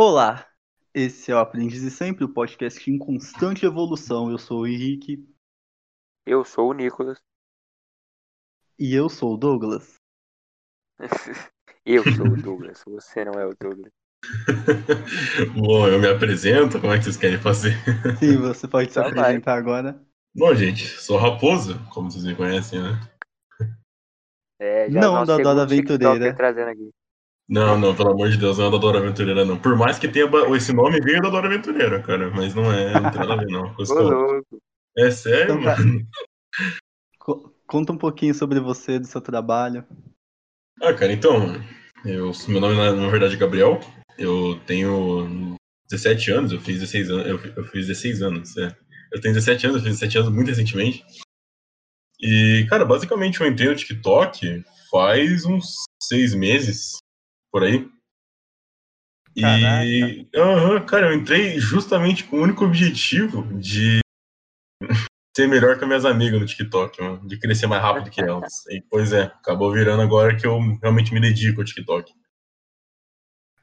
Olá, esse é o Aprendiz e Sempre, o podcast em constante evolução. Eu sou o Henrique Eu sou o Nicolas. e eu sou o Douglas. Eu sou o Douglas. Você não é o Douglas. Bom, eu me apresento, como é que vocês querem fazer? Sim, você pode se vai. apresentar agora. Bom, gente, sou Raposo, como vocês me conhecem, né? É, já Não, da Dora Aventureira. Trazendo aqui. Não, não, pelo amor de Deus, não é da Dora Aventureira, não. Por mais que tenha esse nome veio da Dora Aventureira, cara, mas não é, não tem nada a ver, não. É sério, Então tá. mano? Co- Conta um pouquinho sobre você, do seu trabalho. Ah, cara, então, eu, meu nome na, na verdade é Gabriel, eu tenho 17 anos, eu fiz 16 anos, eu, eu fiz 16 anos, é. Eu tenho 17 anos, eu fiz 17 anos muito recentemente. E, cara, basicamente eu entrei no TikTok faz uns seis meses, por aí. E, aham, cara, eu entrei justamente com o único objetivo de ser melhor que as minhas amigas no TikTok, mano, de crescer mais rápido que elas. E, pois é, acabou virando agora que eu realmente me dedico ao TikTok.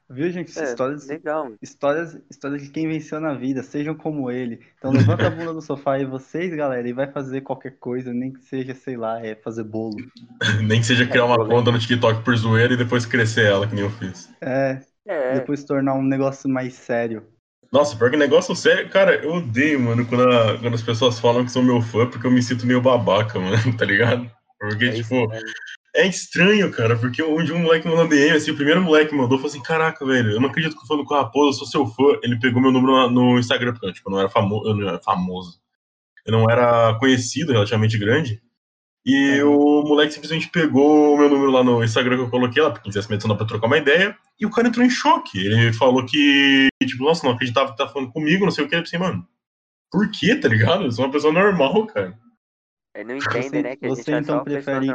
Viu, gente? É, Histórias, legal. histórias, histórias de quem venceu na vida, sejam como ele. Então levanta a bunda no sofá e vocês, galera, e vai fazer qualquer coisa, nem que seja, sei lá, é fazer bolo. Nem que seja criar uma problema. conta no TikTok por zoeira e depois crescer ela, que nem eu fiz. É, É, depois tornar um negócio mais sério. Nossa, pior que negócio sério, cara, eu odeio, mano, quando, a- quando as pessoas falam que são meu fã, porque eu me sinto meio babaca, mano, tá ligado? Porque, é isso tipo, mesmo. É estranho, cara, porque onde um moleque mandou DM, assim, o primeiro moleque mandou, falou assim, caraca, velho, eu não acredito que eu tô falando com o Raposo, eu sou seu fã. Ele pegou meu número na- no Instagram, porque, tipo, eu não era famoso, eu não era famoso. Eu não era conhecido, relativamente grande. E Uhum. o moleque simplesmente pegou o meu número lá no Instagram que eu coloquei lá, porque quisesse me adicionar pra trocar uma ideia, e o cara entrou em choque. Ele falou que, tipo, nossa, não acreditava que tá falando comigo, não sei o que. Eu pensei, mano, por quê, tá ligado? Eu sou uma pessoa normal, cara. Ele não entende, Você- né? Que a você gente é então só pessoas prefere-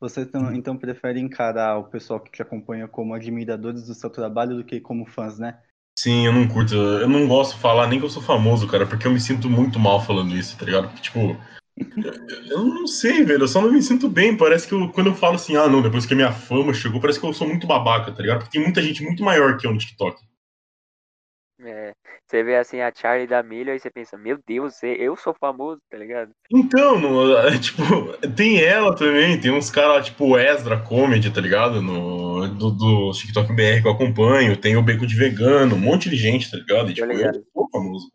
normais. Você então, então prefere encarar o pessoal que te acompanha como admiradores do seu trabalho do que como fãs, né? Sim, eu não curto, eu não gosto de falar nem que eu sou famoso, cara, porque eu me sinto muito mal falando isso, tá ligado? Porque, tipo, eu, eu não sei, velho, eu só não me sinto bem. Parece que eu- quando eu falo assim, ah, não, depois que a minha fama chegou, parece que eu sou muito babaca, tá ligado? Porque tem muita gente muito maior que eu no TikTok. É, você vê assim a Charlie da Milha e você pensa, meu Deus, eu- eu sou famoso, tá ligado? Então, no- é, tipo, tem ela também, tem uns caras tipo Ezra Comedy, tá ligado? No, do, do TikTok BR que eu acompanho, tem o Beco de Vegano, um monte de gente, tá ligado? E, tipo, eu ligado. sou famoso.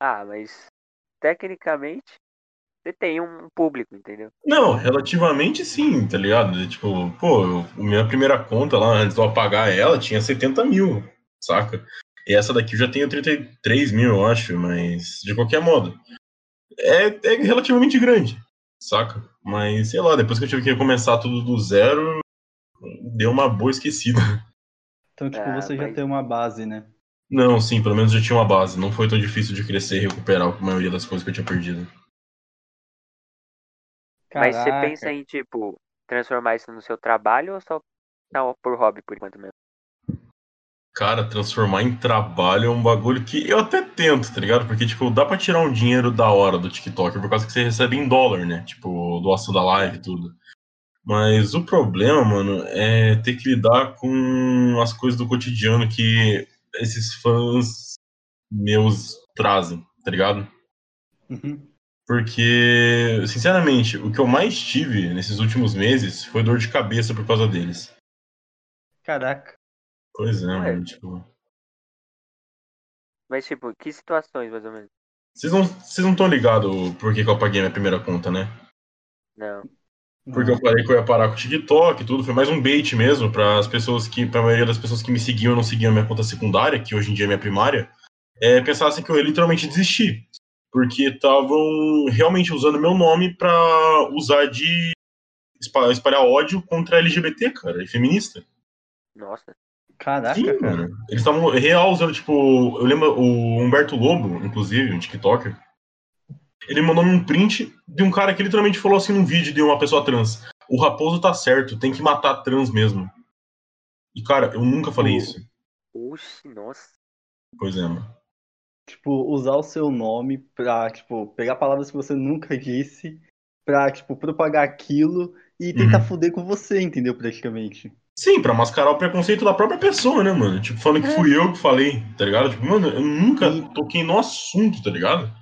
Ah, mas tecnicamente você tem um público, entendeu? Não, relativamente sim, tá ligado? Tipo, pô, eu, minha primeira conta lá, antes de eu apagar ela, tinha 70 mil, saca? E essa daqui eu já tenho 33 mil, eu acho, mas de qualquer modo. É, é relativamente grande, saca? Mas, sei lá, depois que eu tive que começar tudo do zero, deu uma boa esquecida. Então, tipo, Ah, você já mas- tem uma base, né? Não, sim, pelo menos já tinha uma base. Não foi tão difícil de crescer e recuperar a maioria das coisas que eu tinha perdido. Mas você Caraca. pensa em, tipo, transformar isso no seu trabalho ou só tá por hobby por enquanto mesmo? Cara, transformar em trabalho é um bagulho que eu até tento, tá ligado? Porque, tipo, dá pra tirar um dinheiro da hora do TikTok, por causa que você recebe em dólar, né? Tipo, doação da live e tudo. Mas o problema, mano, é ter que lidar com as coisas do cotidiano que esses fãs meus trazem, tá ligado? Uhum. Porque, sinceramente, o que eu mais tive nesses últimos meses foi dor de cabeça por causa deles. Caraca. Pois é, Ué. mano, tipo. Mas, tipo, que situações, mais ou menos? Vocês não vocês não estão ligados por que, que eu apaguei minha primeira conta, né? Não. Porque eu falei que eu ia parar com o TikTok e tudo, foi mais um bait mesmo para as pessoas que, pra maioria das pessoas que me seguiam e não seguiam a minha conta secundária, que hoje em dia é minha primária, é, pensassem que eu ia literalmente desistir. Porque estavam realmente usando meu nome pra usar de espa- espalhar ódio contra LGBT, cara, e feminista. Nossa. Caraca, Sim, cara. mano. Eles estavam real usando, tipo, eu lembro o Humberto Lobo, inclusive, um TikToker, ele mandou um print de um cara que literalmente falou assim num vídeo de uma pessoa trans. O raposo tá certo, tem que matar trans mesmo. E, cara, eu nunca falei isso. Oxi, nossa. Pois é, mano. Tipo, usar o seu nome pra, tipo, pegar palavras que você nunca disse pra, tipo, propagar aquilo e tentar Uhum. fuder com você, entendeu? Praticamente. Sim, pra mascarar o preconceito da própria pessoa, né, mano? Tipo, falando que É. fui eu que falei, tá ligado? Tipo, mano, eu nunca E- toquei no assunto, tá ligado?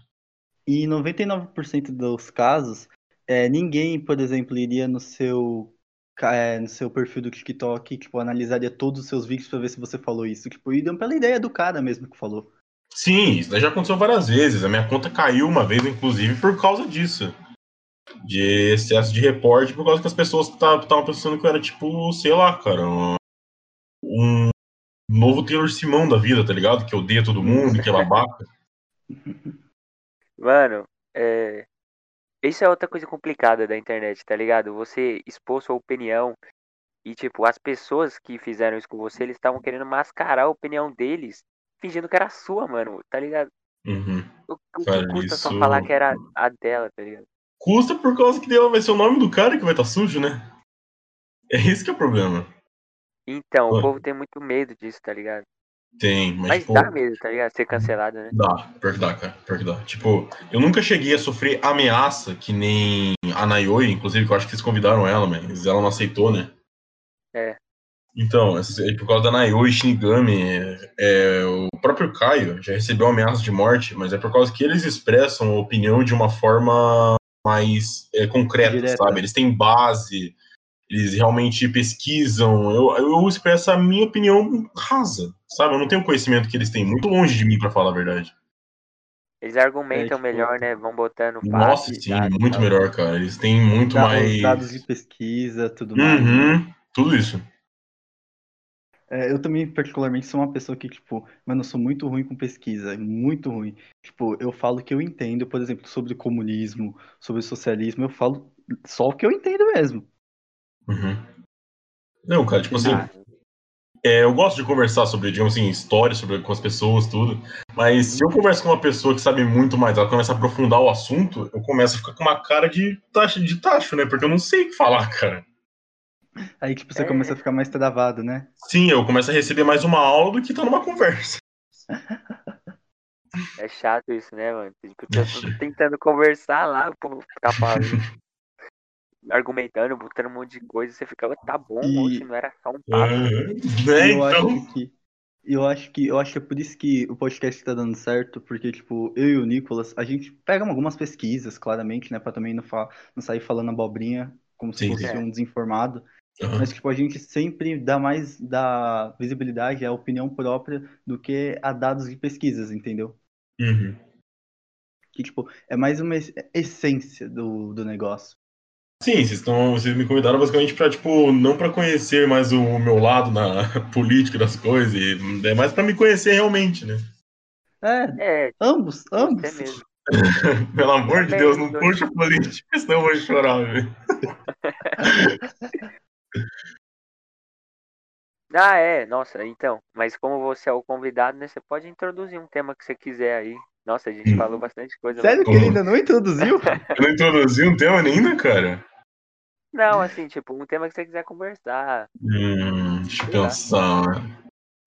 E 99% dos casos, é, ninguém, por exemplo, iria no seu, é, no seu perfil do TikTok, tipo, analisaria todos os seus vídeos pra ver se você falou isso. Tipo, iriam pela ideia do cara mesmo que falou. Sim, isso já aconteceu várias vezes. A minha conta caiu uma vez, inclusive, por causa disso. De excesso de reporte, por causa que as pessoas estavam pensando que eu era, tipo, sei lá, cara, um, novo Taylor Simão da vida, tá ligado? Que odeia todo mundo, que é babaca. Mano, é. Isso é outra coisa complicada da internet, tá ligado? Você expor sua opinião e, tipo, as pessoas que fizeram isso com você, eles estavam querendo mascarar a opinião deles, fingindo que era sua, mano, tá ligado? Uhum. O, que Cara, custa só isso- falar que era a dela, tá ligado? Custa por causa que dela vai ser o nome do cara que vai estar sujo, né? É isso que é o problema. Então, o povo tem muito medo disso, tá ligado? Tem, mas, Mas tipo, dá medo, tá ligado? Ser cancelado, né? Dá, pior que dá, cara. Pior que dá. Tipo, eu nunca cheguei a sofrer ameaça que nem a Nayoi, inclusive, que eu acho que vocês convidaram ela, mas ela não aceitou, né? É. Então, essa- por causa da Nayoi Shinigami, é, é, o próprio Caio já recebeu ameaça de morte, mas é por causa que eles expressam a opinião de uma forma mais é, concreta, Direta. sabe? Eles têm base, eles realmente pesquisam. Eu, eu expresso a minha opinião rasa, sabe? Eu não tenho o conhecimento que eles têm, muito longe de mim, pra falar a verdade. Eles argumentam tipo, melhor, né? Vão botando Nossa, sim, dados, muito melhor, cara. Eles têm muito Da- mais. Os dados de pesquisa, tudo mais. Uhum, tudo isso. É, eu também, particularmente, sou uma pessoa que, tipo, mano, eu sou muito ruim com pesquisa, muito ruim. Tipo, eu falo o que eu entendo, por exemplo, sobre comunismo, sobre socialismo, eu falo só o que eu entendo mesmo. Uhum. Não, cara, tipo assim, Ah, é, eu gosto de conversar sobre, digamos assim, história sobre, com as pessoas, tudo. Mas se eu converso com uma pessoa que sabe muito mais, ela começa a aprofundar o assunto, eu começo a ficar com uma cara de taxa de tacho, né? Porque eu não sei o que falar, cara. Aí, tipo, você É. começa a ficar mais travado, né? Sim, eu começo a receber mais uma aula do que tá numa conversa. é chato isso, né, mano? Tipo, eu tô tentando conversar lá, o povo fica falando, argumentando, botando um monte de coisa, você fica, tá bom, E- oxe, não era só um papo. Né, eu então. acho que. Eu acho que eu acho que é por isso que o podcast tá dando certo, porque, tipo, eu e o Nicolas, a gente pega algumas pesquisas, claramente, né, pra também não, fa não sair falando abobrinha, como se Sim, fosse sim. um desinformado. Uhum. Mas, tipo, a gente sempre dá mais da visibilidade à opinião própria do que a dados de pesquisas, entendeu? Uhum. Que, tipo, é mais uma es- essência do, do negócio. Sim, vocês, estão, vocês me convidaram basicamente pra, tipo, não pra conhecer mais o meu lado na política das coisas, é mais pra me conhecer realmente, né? É, É, ambos, ambos. você mesmo. Pelo amor de Também, Deus, não puxa política, senão eu vou chorar, velho. Ah, é, nossa, então. Mas como você é o convidado, né? Você pode introduzir um tema que você quiser aí. Nossa, a gente Hum. falou bastante coisa. Sério que ele ainda não introduziu? Eu não introduzi um tema ainda, cara? Não, assim, tipo, um tema que você quiser conversar. Hum, deixa eu pensar.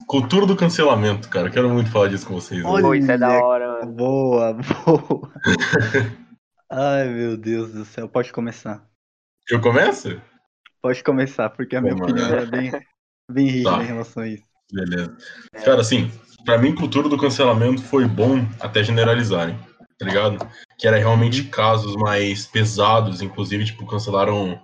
Cultura do cancelamento, cara. Quero muito falar disso com vocês. Olha, isso é da hora, mano. Boa, boa. Ai, meu Deus do céu. Pode começar. Eu começo? Pode começar, porque a minha Vamos opinião é bem, bem rígida Tá. em relação a isso. Beleza. É. Cara, assim, pra mim, cultura do cancelamento foi bom até generalizarem, tá ligado? Que era realmente casos mais pesados, inclusive, tipo, cancelaram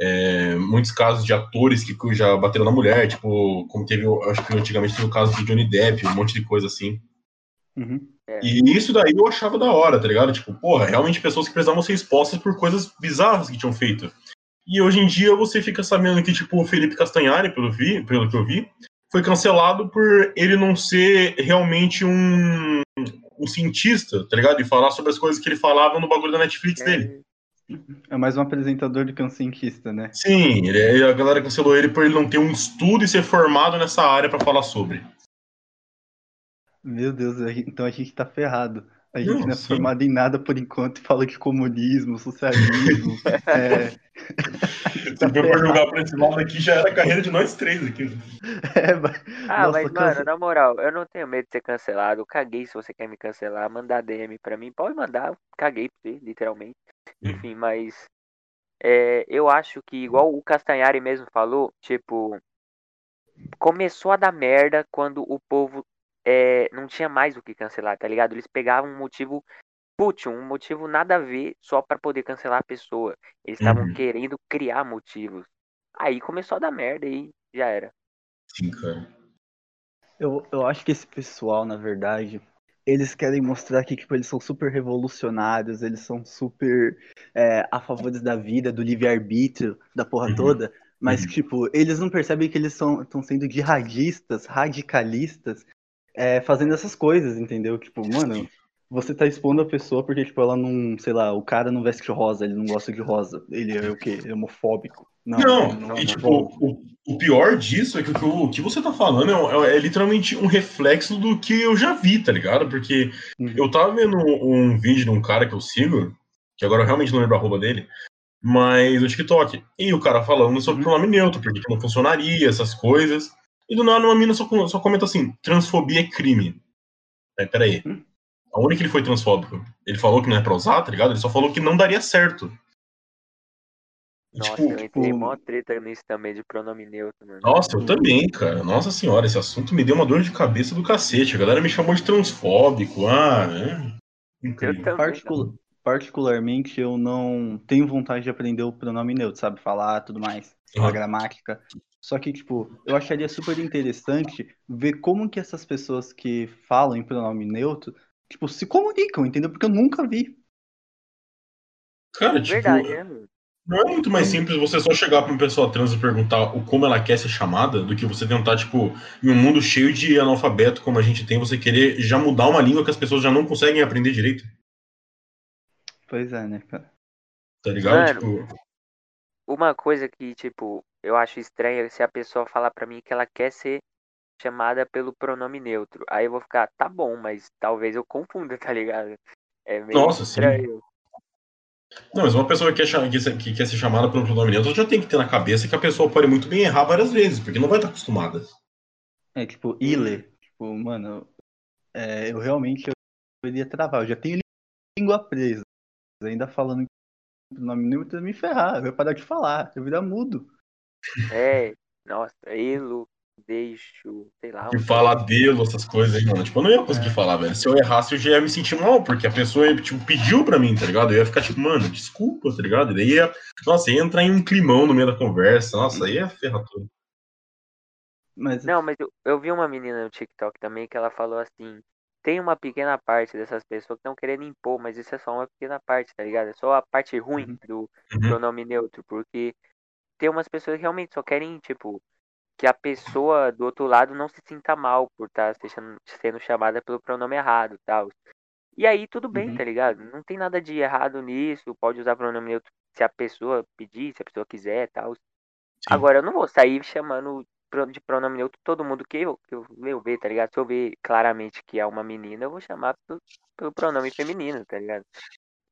é, muitos casos de atores que já bateram na mulher, tipo, como teve, acho que antigamente teve o caso do Johnny Depp, um monte de coisa assim. Uhum. E isso daí eu achava da hora, tá ligado? Tipo, porra, realmente pessoas que precisavam ser expostas por coisas bizarras que tinham feito. E hoje em dia você fica sabendo que, tipo, o Felipe Castanhari, pelo, vi, pelo que eu vi, foi cancelado por ele não ser realmente um, um cientista, tá ligado? E falar sobre as coisas que ele falava no bagulho da Netflix dele. É mais um apresentador do que um cientista, né? Sim, ele, a galera cancelou ele por ele não ter um estudo e ser formado nessa área pra falar sobre. Meu Deus, então a gente tá ferrado. A gente Não, é formado em nada por enquanto e fala de comunismo, socialismo. é, Se for pra jogar pra esse lado aqui, já era a carreira de nós três aqui. é, mas- Ah, Nossa, mas, cance- mano, na moral, eu não tenho medo de ser cancelado. Eu caguei se você quer me cancelar. Mandar DM pra mim. Pode mandar. Caguei pra você, literalmente. Enfim, mas. é, eu acho que, igual o Castanhari mesmo falou, tipo. começou a dar merda quando o povo é, não tinha mais o que cancelar, tá ligado? Eles pegavam um motivo fútil, um motivo nada a ver só para poder cancelar a pessoa. Eles estavam Uhum. querendo criar motivos. Aí começou a dar merda e já era. Sim, cara. Eu, eu acho que esse pessoal, na verdade, eles querem mostrar que tipo, eles são super revolucionários, eles são super é, a favor da vida, do livre-arbítrio, da porra Uhum. toda. Mas, Uhum. tipo, eles não percebem que eles estão sendo jihadistas, radicalistas, é, fazendo essas coisas, entendeu? Tipo, mano, você tá expondo a pessoa porque, tipo, ela não, sei lá, o cara não veste rosa, ele não gosta de rosa. Ele é o quê? Ele é homofóbico. Não, Não, não e tipo, o, o pior disso é que o, que o- o você tá falando é, é- é literalmente um reflexo do que eu já vi, tá ligado? Porque Uhum. eu tava vendo um, um vídeo de um cara que eu sigo, que agora eu realmente não lembro a arroba dele, mas no TikTok. E o cara falando sobre Uhum. pronome neutro, porque não funcionaria, essas coisas. E do nada uma mina só, só comenta assim: transfobia é crime. É, peraí. Hum? Aonde que ele foi transfóbico? Ele falou que não é pra usar, tá ligado? Ele só falou que não daria certo. E, Nossa, tipo, eu entrei tipo- mó treta nisso também de pronome neutro, mano. Nossa, eu também, cara. Nossa senhora, esse assunto me deu uma dor de cabeça do cacete. A galera me chamou de transfóbico. Ah, é. Eu Incrível. também. Particu- particularmente, eu não tenho vontade de aprender o pronome neutro, sabe? Falar tudo mais, a Uhum. gramática. Só que, tipo, eu acharia super interessante ver como que essas pessoas que falam em pronome neutro, tipo, se comunicam, entendeu? Porque eu nunca vi. Cara, tipo, Verdade, mano? não é muito mais simples você só chegar pra uma pessoa trans e perguntar o como ela quer ser chamada do que você tentar, tipo, em um mundo cheio de analfabeto como a gente tem, você querer já mudar uma língua que as pessoas já não conseguem aprender direito. Pois é, né, cara? Tá ligado? Mano. Tipo, Uma coisa que, tipo, eu acho estranha é se a pessoa falar pra mim que ela quer ser chamada pelo pronome neutro. Aí eu vou ficar, tá bom, mas talvez eu confunda, tá ligado? É meio Nossa, sim. estranho. não, mas uma pessoa que quer, cha- que ser- que quer ser chamada pelo pronome neutro já tem que ter na cabeça que a pessoa pode muito bem errar várias vezes, porque não vai estar acostumada. É, tipo, ile. Tipo, mano, é, eu realmente eu iria travar. Eu já tenho língua presa. Ainda falando em pronome neutro, ia me ferrar. Eu ia parar de falar. Eu ia virar mudo. É, nossa, elo, deixo, sei lá. E um falar dele, essas coisas aí, mano. Tipo, eu não ia conseguir É. falar, velho. Se eu errasse, eu já ia me sentir mal, porque a pessoa, tipo, pediu pra mim, tá ligado? Eu ia ficar tipo, mano, desculpa, tá ligado? E daí ia, nossa, ia entrar em um climão no meio da conversa. Nossa, aí ia ferrar tudo. Mas Não, mas eu, eu vi uma menina no TikTok também que ela falou assim: tem uma pequena parte dessas pessoas que estão querendo impor, mas isso é só uma pequena parte, tá ligado? É só a parte ruim Uhum. do Uhum. pronome neutro, porque tem umas pessoas que realmente só querem, tipo, que a pessoa do outro lado não se sinta mal por estar sendo, sendo chamada pelo pronome errado tal. E aí tudo bem, Uhum. tá ligado? Não tem nada de errado nisso, pode usar pronome neutro se a pessoa pedir, se a pessoa quiser tal. Agora, eu não vou sair chamando de pronome neutro todo mundo que eu, que eu, eu ver, tá ligado? Se eu ver claramente que é uma menina, eu vou chamar pelo, pelo pronome feminino, tá ligado?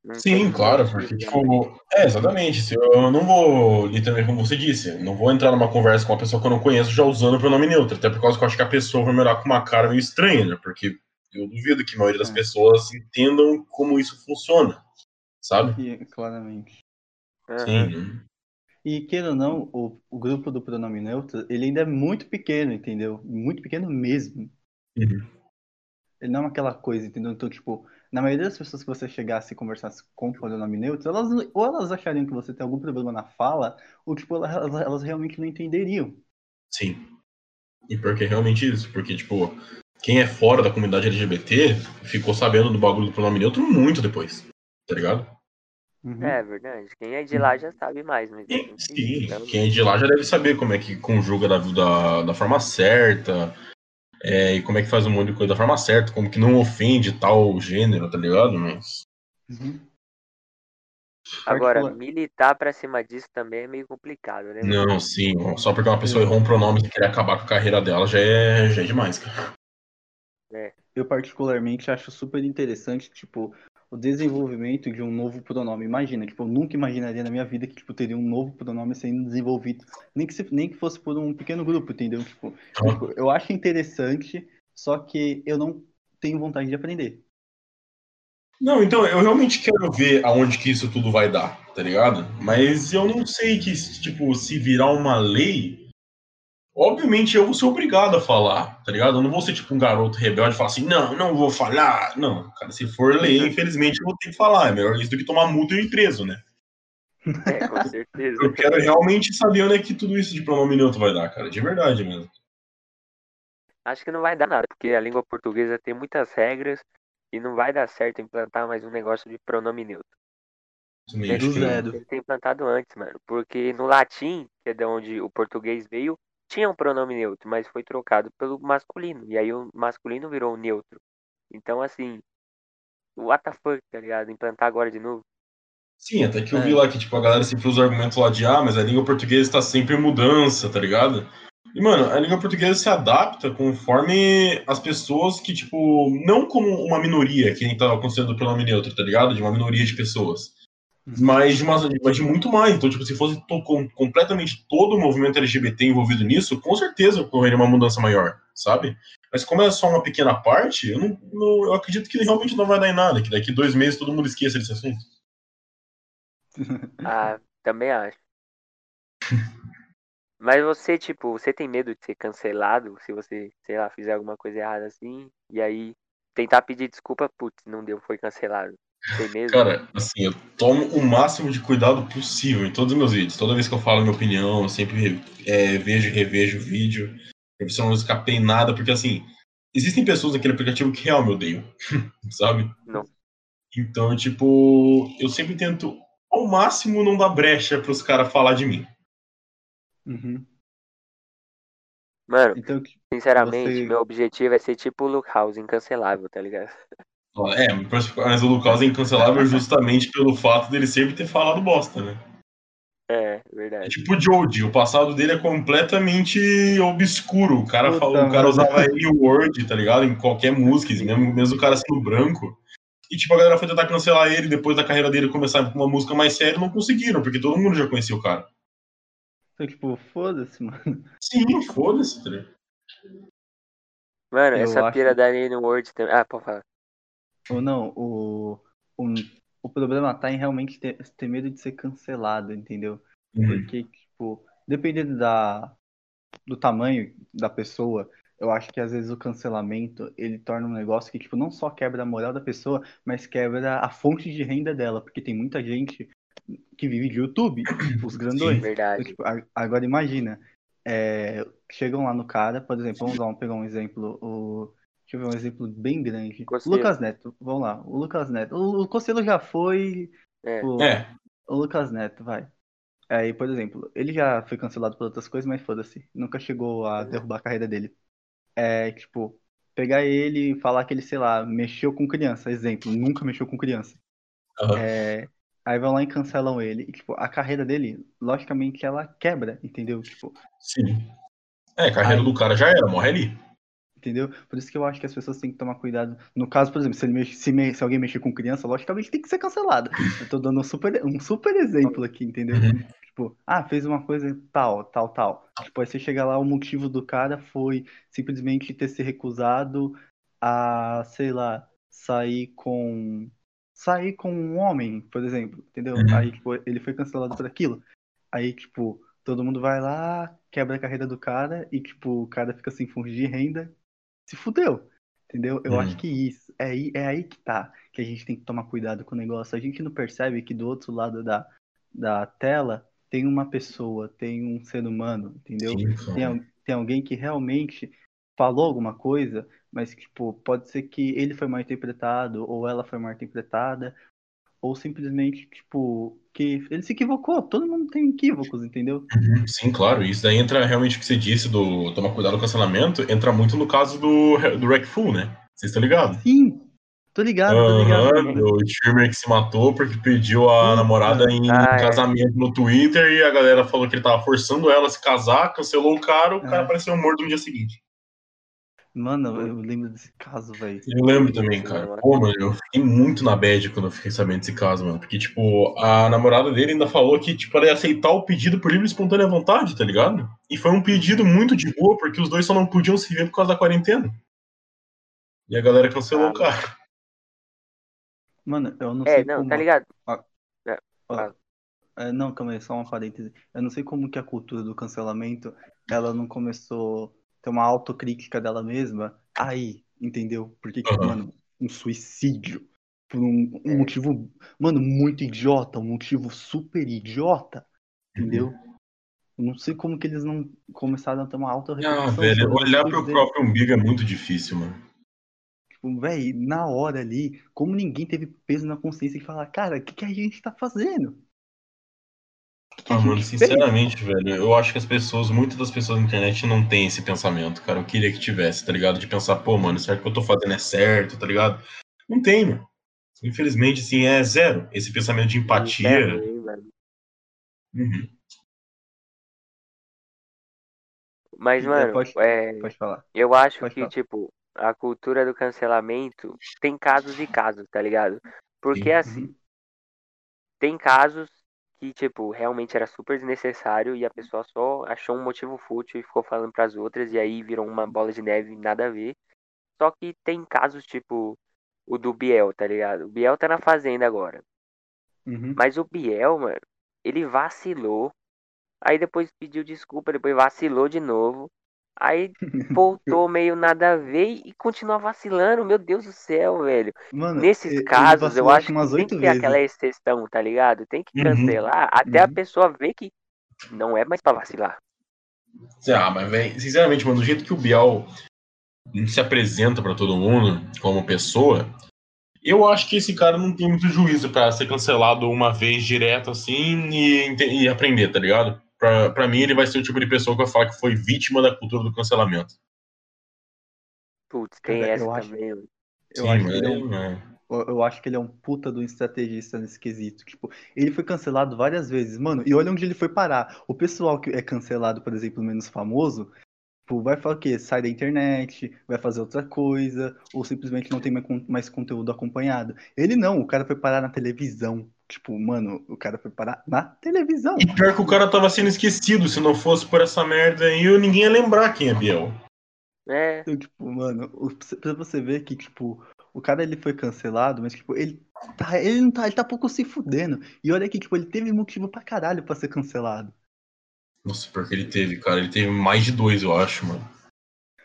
Não tem Sim, claro, porque, né? tipo, é, exatamente. Se eu não vou, literalmente, como você disse, não vou entrar numa conversa com uma pessoa que eu não conheço já usando o pronome neutro, até por causa que eu acho que a pessoa vai me olhar com uma cara meio estranha, né? Porque eu duvido que a maioria das É. pessoas entendam como isso funciona, sabe? e, claramente. Aham. Sim. né? E queira ou não, o, o grupo do pronome neutro, ele ainda é muito pequeno, entendeu? Muito pequeno mesmo. Uhum. Ele não é aquela coisa, entendeu? Então, tipo, na maioria das pessoas que você chegasse e conversasse com o pronome neutro, elas, ou elas achariam que você tem algum problema na fala, ou, tipo, elas, elas realmente não entenderiam. Sim. E porque é realmente isso, porque, tipo, quem é fora da comunidade LGBT ficou sabendo do bagulho do pronome neutro muito depois, tá ligado? Uhum. É verdade. Quem é de lá já sabe mais, mas. Não sei, Sim, então, quem é de lá já deve saber como é que conjuga da, da, da forma certa, é, e como é que faz um monte de coisa da forma certa, como que não ofende tal gênero, tá ligado? Mas. Uhum. Agora, Particular- militar pra cima disso também é meio complicado, né? Não, sim, só porque uma pessoa errou um pronome e querer acabar com a carreira dela já é, já é demais, cara. Eu particularmente acho super interessante, tipo, o desenvolvimento de um novo pronome. Imagina, tipo, eu nunca imaginaria na minha vida que, tipo, teria um novo pronome sendo desenvolvido. Nem que, se- nem que fosse por um pequeno grupo, entendeu? Tipo, tipo, eu acho interessante, só que eu não tenho vontade de aprender. Não, então, eu realmente quero ver aonde que isso tudo vai dar, tá ligado? Mas eu não sei que, tipo, se virar uma lei, obviamente eu vou ser obrigado a falar, tá ligado? Eu não vou ser tipo um garoto rebelde e falar assim, não, não vou falar. Não, cara, se for ler, infelizmente eu vou ter que falar. É melhor isso do que tomar multa e ir preso, né? É, com certeza. Eu quero realmente saber onde é que tudo isso de pronome neutro vai dar, cara. De verdade mesmo. Acho que não vai dar nada, porque a língua portuguesa tem muitas regras e não vai dar certo implantar mais um negócio de pronome neutro. Zero. Tem implantado antes, mano. Porque no latim, que é de onde o português veio, tinha um pronome neutro, mas foi trocado pelo masculino. E aí o masculino virou o neutro. Então, assim, what the fuck, tá ligado? Implantar agora de novo. Sim, até que eu É. vi lá que, tipo, a galera sempre usa o argumento lá de, ah, mas a língua portuguesa está sempre em mudança, tá ligado? E, mano, a língua portuguesa se adapta conforme as pessoas que, tipo, não como uma minoria, que nem tá acontecendo pelo nome neutro, tá ligado? De uma minoria de pessoas. Mas de, uma, mas de muito mais. Então, tipo, se fosse com- completamente todo o movimento LGBT envolvido nisso, com certeza ocorreria uma mudança maior, sabe? Mas como é só uma pequena parte, eu, não, não- eu acredito que realmente não vai dar em nada, que daqui dois meses todo mundo esqueça desse assunto. Ah, também acho. Mas você, tipo, você tem medo de ser cancelado se você, sei lá, fizer alguma coisa errada assim, e aí tentar pedir desculpa, putz, não deu, foi cancelado. Tem mesmo? Cara, assim, eu tomo o máximo de cuidado possível em todos os meus vídeos. Toda vez que eu falo minha opinião, eu sempre é, vejo e revejo o vídeo. pra ver se eu não escapei em nada, porque assim, existem pessoas naquele aplicativo que realmente me odeiam, sabe? Não. Então, tipo, eu sempre tento ao máximo não dar brecha pros caras falar de mim. Uhum. Mano, Então, sinceramente, você- meu objetivo é ser tipo o Luke House, incancelável, tá ligado? É, mas o Lucas é incancelável justamente pelo fato dele sempre ter falado bosta, né? É, É verdade. tipo o Jody, o passado dele é completamente obscuro. O cara, Puta, fala- o cara usava N-word, tá ligado? Em qualquer música, mesmo, mesmo o cara sendo branco. E tipo, a galera foi tentar cancelar ele depois da carreira dele começar com uma música mais séria e não conseguiram, porque todo mundo já conhecia o cara. então, tipo, foda-se, mano. Sim, foda-se, tá ligado? Mano, Eu essa acho- pira da N-word também. Ah, pode falar. Ou não, o, o, o problema tá em realmente ter, ter medo de ser cancelado, entendeu? Uhum. Porque, tipo, dependendo da, do tamanho da pessoa, eu acho que às vezes o cancelamento, ele torna um negócio que, tipo, não só quebra a moral da pessoa, mas quebra a fonte de renda dela, porque tem muita gente que vive de YouTube, tipo, os grandões. Então, Verdade. tipo, a- agora imagina, é, chegam lá no cara, por exemplo, vamos lá, vamos pegar um exemplo, o, deixa eu ver um exemplo bem grande. Costeiro. Lucas Neto, vamos lá, o Lucas Neto. O, o Costeiro já foi, É. tipo, É, o Lucas Neto, vai. Aí, por exemplo, ele já foi cancelado por outras coisas, mas foda-se. Nunca chegou a Uhum. derrubar a carreira dele. É, tipo, pegar ele e falar que ele, sei lá, mexeu com criança. Exemplo, nunca mexeu com criança. aham. É, aí vão lá e cancelam ele. E, tipo, a carreira dele, logicamente, ela quebra, entendeu? Tipo, sim. É, a carreira Aí- do cara já era, morre ali. Entendeu? Por isso que eu acho que as pessoas têm que tomar cuidado. No caso, por exemplo, se, mexe- se me- se alguém mexer com criança, logicamente tem que ser cancelado. Eu tô dando um super, um super exemplo aqui, entendeu? Uhum. Tipo, ah, fez uma coisa tal, tal, tal. Tipo, aí você chega lá, o motivo do cara foi simplesmente ter se recusado a, sei lá, sair com. Sair com um homem, por exemplo, entendeu? Uhum. Aí, tipo, ele foi cancelado por aquilo. Aí, tipo, todo mundo vai lá, quebra a carreira do cara e, tipo, o cara fica sem de renda. Se fudeu. Entendeu? Eu Uhum. acho que isso, é aí, é aí que tá, que a gente tem que tomar cuidado com o negócio. A gente não percebe que do outro lado da, da tela tem uma pessoa, tem um ser humano, entendeu? Sim. Tem, tem alguém que realmente falou alguma coisa, mas tipo, pode ser que ele foi mal interpretado, ou ela foi mal interpretada, ou simplesmente, tipo, que ele se equivocou. Todo mundo tem equívocos, entendeu? Sim, claro. Isso daí entra realmente o que você disse do tomar cuidado com o cancelamento, entra muito no caso do, do Wreckful, né? Vocês estão ligados? Sim, tô ligado, tô ligado. Do streamer que se matou porque pediu a Puta. namorada em Ah, é. casamento no Twitter e a galera falou que ele tava forçando ela a se casar, cancelou o cara, o cara É. apareceu morto no dia seguinte. Mano, eu lembro desse caso, velho. Eu lembro também, cara. Pô, mano, eu fiquei muito na bad quando eu fiquei sabendo desse caso, mano. Porque, tipo, a namorada dele ainda falou que, tipo, ela ia aceitar o pedido por livre e espontânea vontade, tá ligado? E foi um pedido muito de boa, porque os dois só não podiam se ver por causa da quarentena. E a galera cancelou Ah, o cara. Mano, eu não É, sei não, como. tá ligado? É, não, calma aí, só uma parêntese. Eu não sei como que a cultura do cancelamento, ela não começou ter uma autocrítica dela mesma. Aí, entendeu? Porque, Aham. mano, um suicídio por um, um motivo, mano, muito idiota, um motivo super idiota, entendeu? Eu não sei como que eles não começaram a ter uma alta reflexão velho, olhar pro próprio umbigo é muito difícil, mano. Tipo, véi, na hora ali, como ninguém teve peso na consciência de falar, cara, o que, que a gente tá fazendo? Ah, mano, sinceramente, velho, eu acho que as pessoas, muitas das pessoas na internet não têm esse pensamento, cara. Eu queria que tivesse, tá ligado? De pensar, pô, mano, será que o que eu tô fazendo é certo, tá ligado? Não tem, mano. Infelizmente, assim, é zero. Esse pensamento de é empatia. mano. Uhum. Mas, É, mano, pode- é, Pode falar. eu acho pode que, falar. tipo, a cultura do cancelamento tem casos e casos, tá ligado? Porque, Sim. assim, Uhum. tem casos que, tipo, realmente era super desnecessário e a pessoa só achou um motivo fútil e ficou falando pras outras e aí virou uma bola de neve nada a ver. Só que tem casos, tipo, o do Biel, tá ligado? O Biel tá na fazenda agora. Uhum. Mas o Biel, mano, ele vacilou. Aí depois pediu desculpa, depois vacilou de novo. Aí voltou meio nada a ver e continua vacilando. Meu Deus do céu, velho. Mano, Nesses ele casos, eu acho que tem que ter vezes. aquela exceção, tá ligado? Tem que Uhum. cancelar até a Uhum. pessoa ver que não é mais pra vacilar. Ah, mas, velho, sinceramente, mano, do jeito que o Biel se apresenta pra todo mundo como pessoa, eu acho que esse cara não tem muito juízo pra ser cancelado uma vez direto assim e, e aprender, tá ligado? Pra, pra mim, ele vai ser o tipo de pessoa que vai falar que foi vítima da cultura do cancelamento. Putz, tem essa eu acho- também. Eu Sim, acho que mas ele é um é- Eu eu acho que ele é um puta do estrategista nesse quesito. Tipo, ele foi cancelado várias vezes, mano. E olha onde ele foi parar. O pessoal que é cancelado, por exemplo, menos famoso, tipo, vai falar o quê? Sai da internet, vai fazer outra coisa, ou simplesmente não tem mais conteúdo acompanhado. Ele não, o cara foi parar na televisão. Tipo, mano, o cara foi parar na televisão. E pior que o cara tava sendo esquecido, se não fosse por essa merda aí, eu- ninguém ia lembrar quem é Biel. É, Então, tipo, mano, o- pra você ver que, tipo, o cara ele foi cancelado, mas, tipo, ele tá, ele não tá, ele tá pouco se fudendo. E olha que, tipo, ele teve motivo pra caralho pra ser cancelado. Nossa, porque ele teve, cara, ele teve mais de dois, eu acho, mano.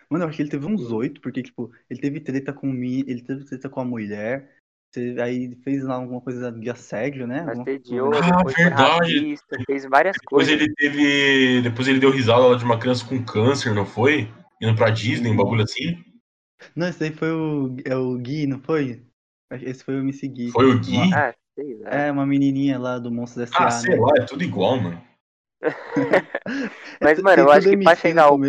Mano, eu acho que ele teve uns oito, porque, tipo, ele teve treta com mi- ele teve treta com a mulher, teve- aí fez lá alguma coisa de assédio, né? Assediou, Ah, verdade. racista, fez várias Depois coisas. ele teve. Depois ele deu risada lá de uma criança com câncer, não foi? Indo pra Disney, um bagulho assim. Não, esse aí foi o, é o Gui, não foi? Esse foi o Me Seguir. Foi o Gui? Uma- Ah, sei lá. É, uma menininha lá do Monstros S.A., Ah, sei né? lá, é tudo igual, mano. Mas, É, mano, eu tem acho que pra MC chegar ao.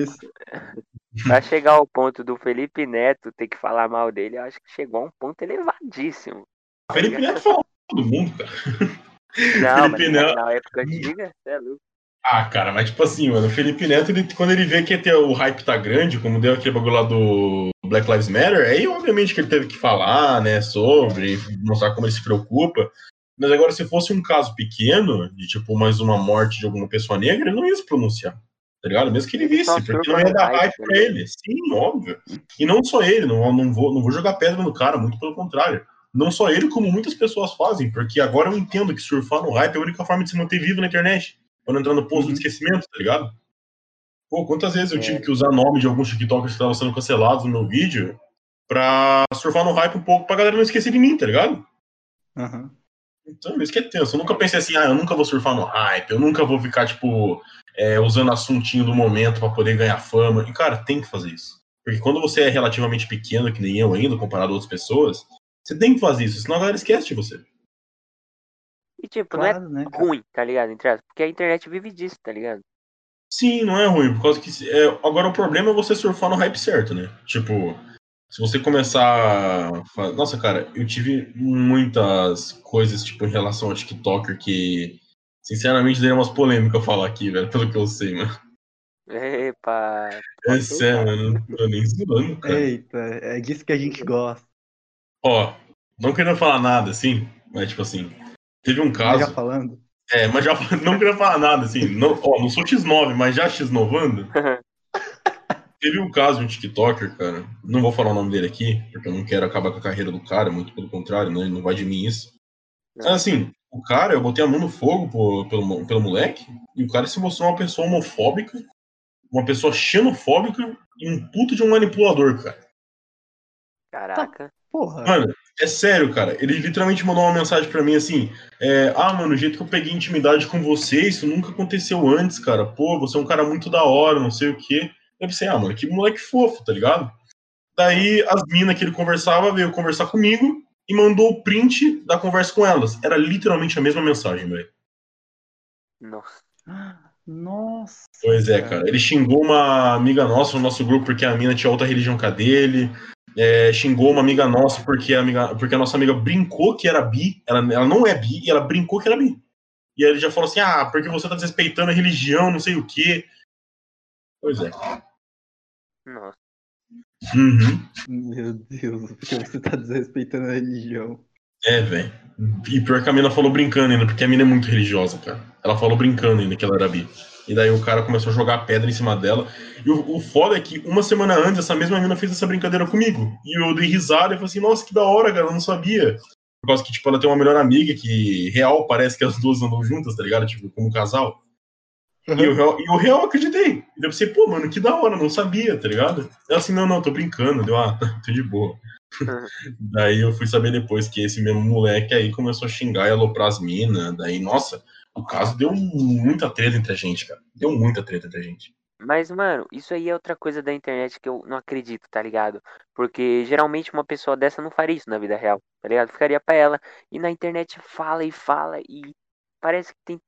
Pra chegar ao ponto do Felipe Neto ter que falar mal dele, eu acho que chegou a um ponto elevadíssimo. Felipe Neto fala com todo mundo, cara. Não, Felipe mas Neto- na época antiga, você é louco. Ah, cara, mas tipo assim, mano, o Felipe Neto, ele, quando ele vê que o hype tá grande, como deu aquele bagulho lá do Black Lives Matter, aí obviamente que ele teve que falar, né, sobre, mostrar como ele se preocupa. Mas agora, se fosse um caso pequeno, de tipo mais uma morte de alguma pessoa negra, ele não ia se pronunciar. Tá ligado? Mesmo que ele visse, porque não ia dar hype, pra ele. Sim, óbvio. E não só ele, não, não, vou, não vou jogar pedra no cara, muito pelo contrário. Não só ele, como muitas pessoas fazem, porque agora eu entendo que surfar no hype é a única forma de se manter vivo na internet. Pra não entrar no posto Uhum. de esquecimento, tá ligado? Pô, quantas vezes eu É. tive que usar nome de alguns TikTokers que estavam sendo cancelados no meu vídeo pra surfar no hype um pouco pra galera não esquecer de mim, tá ligado? Aham. Então, isso que é tenso. Eu nunca pensei assim, ah, eu nunca vou surfar no hype, eu nunca vou ficar, tipo, é, usando assuntinho do momento pra poder ganhar fama. E, cara, tem que fazer isso. Porque quando você é relativamente pequeno, que nem eu ainda, comparado a outras pessoas, você tem que fazer isso, senão a galera esquece de você. E tipo, não é Claro, né? ruim, tá ligado? Entre porque a internet vive disso, tá ligado? Sim, não é ruim, por causa que. é, agora o problema é você surfar no hype certo, né? Tipo, se você começar. Nossa, cara, eu tive muitas coisas, tipo, em relação ao TikToker que. Sinceramente, daria umas polêmicas eu falar aqui, velho, pelo que eu sei, mano. Epa. É pode sério, mano, não tô nem zoando, cara. Eita, é disso que a gente gosta. Ó, não querendo falar nada, assim, mas tipo assim, teve um Mas caso. Já falando. É, mas já não queria falar nada, assim. Não, ó, não sou X9, mas já X9ando. Teve um caso de um TikToker, cara. Não vou falar o nome dele aqui, porque eu não quero acabar com a carreira do cara, muito pelo contrário, né? Não vai de mim isso. Mas assim, o cara, eu botei a mão no fogo pô, pelo, pelo moleque, e o cara se mostrou uma pessoa homofóbica, uma pessoa xenofóbica e um puto de um manipulador, cara. Caraca. Porra. Mano, é sério, cara. Ele literalmente mandou uma mensagem pra mim assim: é, Ah, mano, o jeito que eu peguei intimidade com você, isso nunca aconteceu antes, cara. Pô, você é um cara muito da hora, não sei o quê. Eu pensei, ah, mano, que moleque fofo, tá ligado? Daí as minas que ele conversava veio conversar comigo e mandou o print da conversa com elas. Era literalmente a mesma mensagem, velho. Nossa. Nossa. Pois é, cara. Ele xingou uma amiga nossa no nosso grupo porque a mina tinha outra religião que a dele. É, xingou uma amiga nossa porque a, amiga, porque a nossa amiga brincou que era bi. Ela, ela não é bi e ela brincou que era bi. E aí ele já falou assim: ah, porque você tá desrespeitando a religião, não sei o quê. Pois é. Nossa. Uhum. Meu Deus, porque você tá desrespeitando a religião. É, velho. E pior que a mina falou brincando ainda, porque a mina é muito religiosa, cara. Ela falou brincando ainda que ela era bi. E daí o cara começou a jogar pedra em cima dela. E o, o foda é que uma semana antes, essa mesma mina fez essa brincadeira comigo. E eu dei risada e falei assim, nossa, que da hora, cara, eu não sabia. Por causa que, tipo, ela tem uma melhor amiga que real parece que as duas andam juntas, tá ligado? Tipo, como um casal. Uhum. E, o real, e o real eu acreditei. Eu pensei, pô, mano, que da hora, não sabia, tá ligado? Ela assim, não, não, tô brincando. Deu, ah, tô de boa. daí eu fui saber depois que esse mesmo moleque aí começou a xingar e aloprar as minas. Daí, nossa, o caso deu muita treta entre a gente, cara. Deu muita treta entre a gente. Mas, mano, isso aí é outra coisa da internet que eu não acredito, tá ligado? Porque geralmente uma pessoa dessa não faria isso na vida real, tá ligado? Ficaria pra ela. E na internet fala e fala e parece que tem.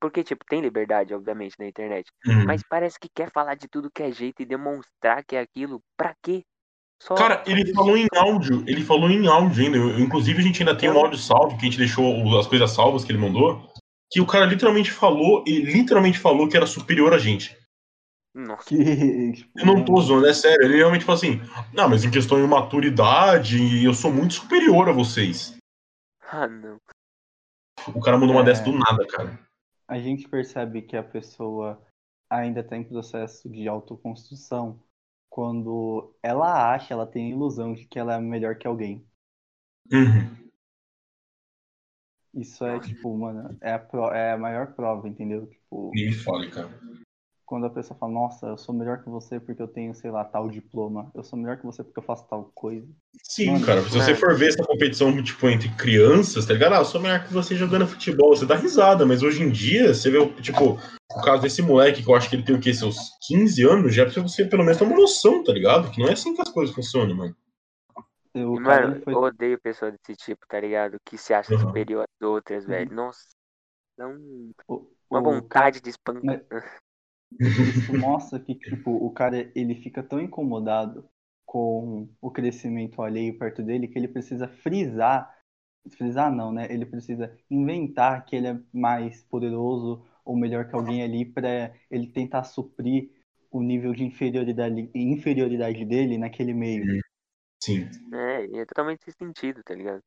Porque, tipo, tem liberdade, obviamente, na internet. Uhum. Mas parece que quer falar de tudo que é jeito e demonstrar que é aquilo. Pra quê? Só Cara, ele falou em áudio, ele falou em áudio ainda. Eu- inclusive, a gente ainda tem um áudio salvo, que a gente deixou as coisas salvas que ele mandou. Que o cara literalmente falou, ele literalmente falou que era superior a gente. Nossa. Eu não tô zoando, é sério. Ele realmente falou assim: Não, mas em questão de maturidade, eu sou muito superior a vocês. Ah, não. O cara mandou uma É. dessa do nada, cara. A gente percebe que a pessoa ainda está em processo de autoconstrução quando ela acha, ela tem a ilusão de que ela é melhor que alguém. Uhum. Isso é, tipo, mano, é a, pro- é a maior prova, entendeu? Tipo, fale, cara. Quando a pessoa fala, nossa, eu sou melhor que você porque eu tenho, sei lá, tal diploma. Eu sou melhor que você porque eu faço tal coisa. Sim, Mano, cara. Se você é. for ver essa competição, tipo, entre crianças, tá ligado? Ah, eu sou melhor que você jogando futebol. Você dá risada, mas hoje em dia, você vê, tipo, o caso desse moleque, que eu acho que ele tem o quê? Seus 15 anos, já é pra você pelo menos ter uma noção, tá ligado? Que não é assim que as coisas funcionam, mano. Eu, mano, foi... eu odeio pessoa desse tipo, tá ligado? Que se acha Uhum. superior às outras, Uhum. velho. Nossa. Dá um- o- uma o vontade de espancar. Isso mostra que, tipo, o cara, ele fica tão incomodado com o crescimento alheio perto dele que ele precisa frisar, frisar não, né? Ele precisa inventar que ele é mais poderoso ou melhor que alguém ali pra ele tentar suprir o nível de inferioridade, inferioridade dele naquele meio. Sim. É, e é totalmente sem sentido, tá ligado?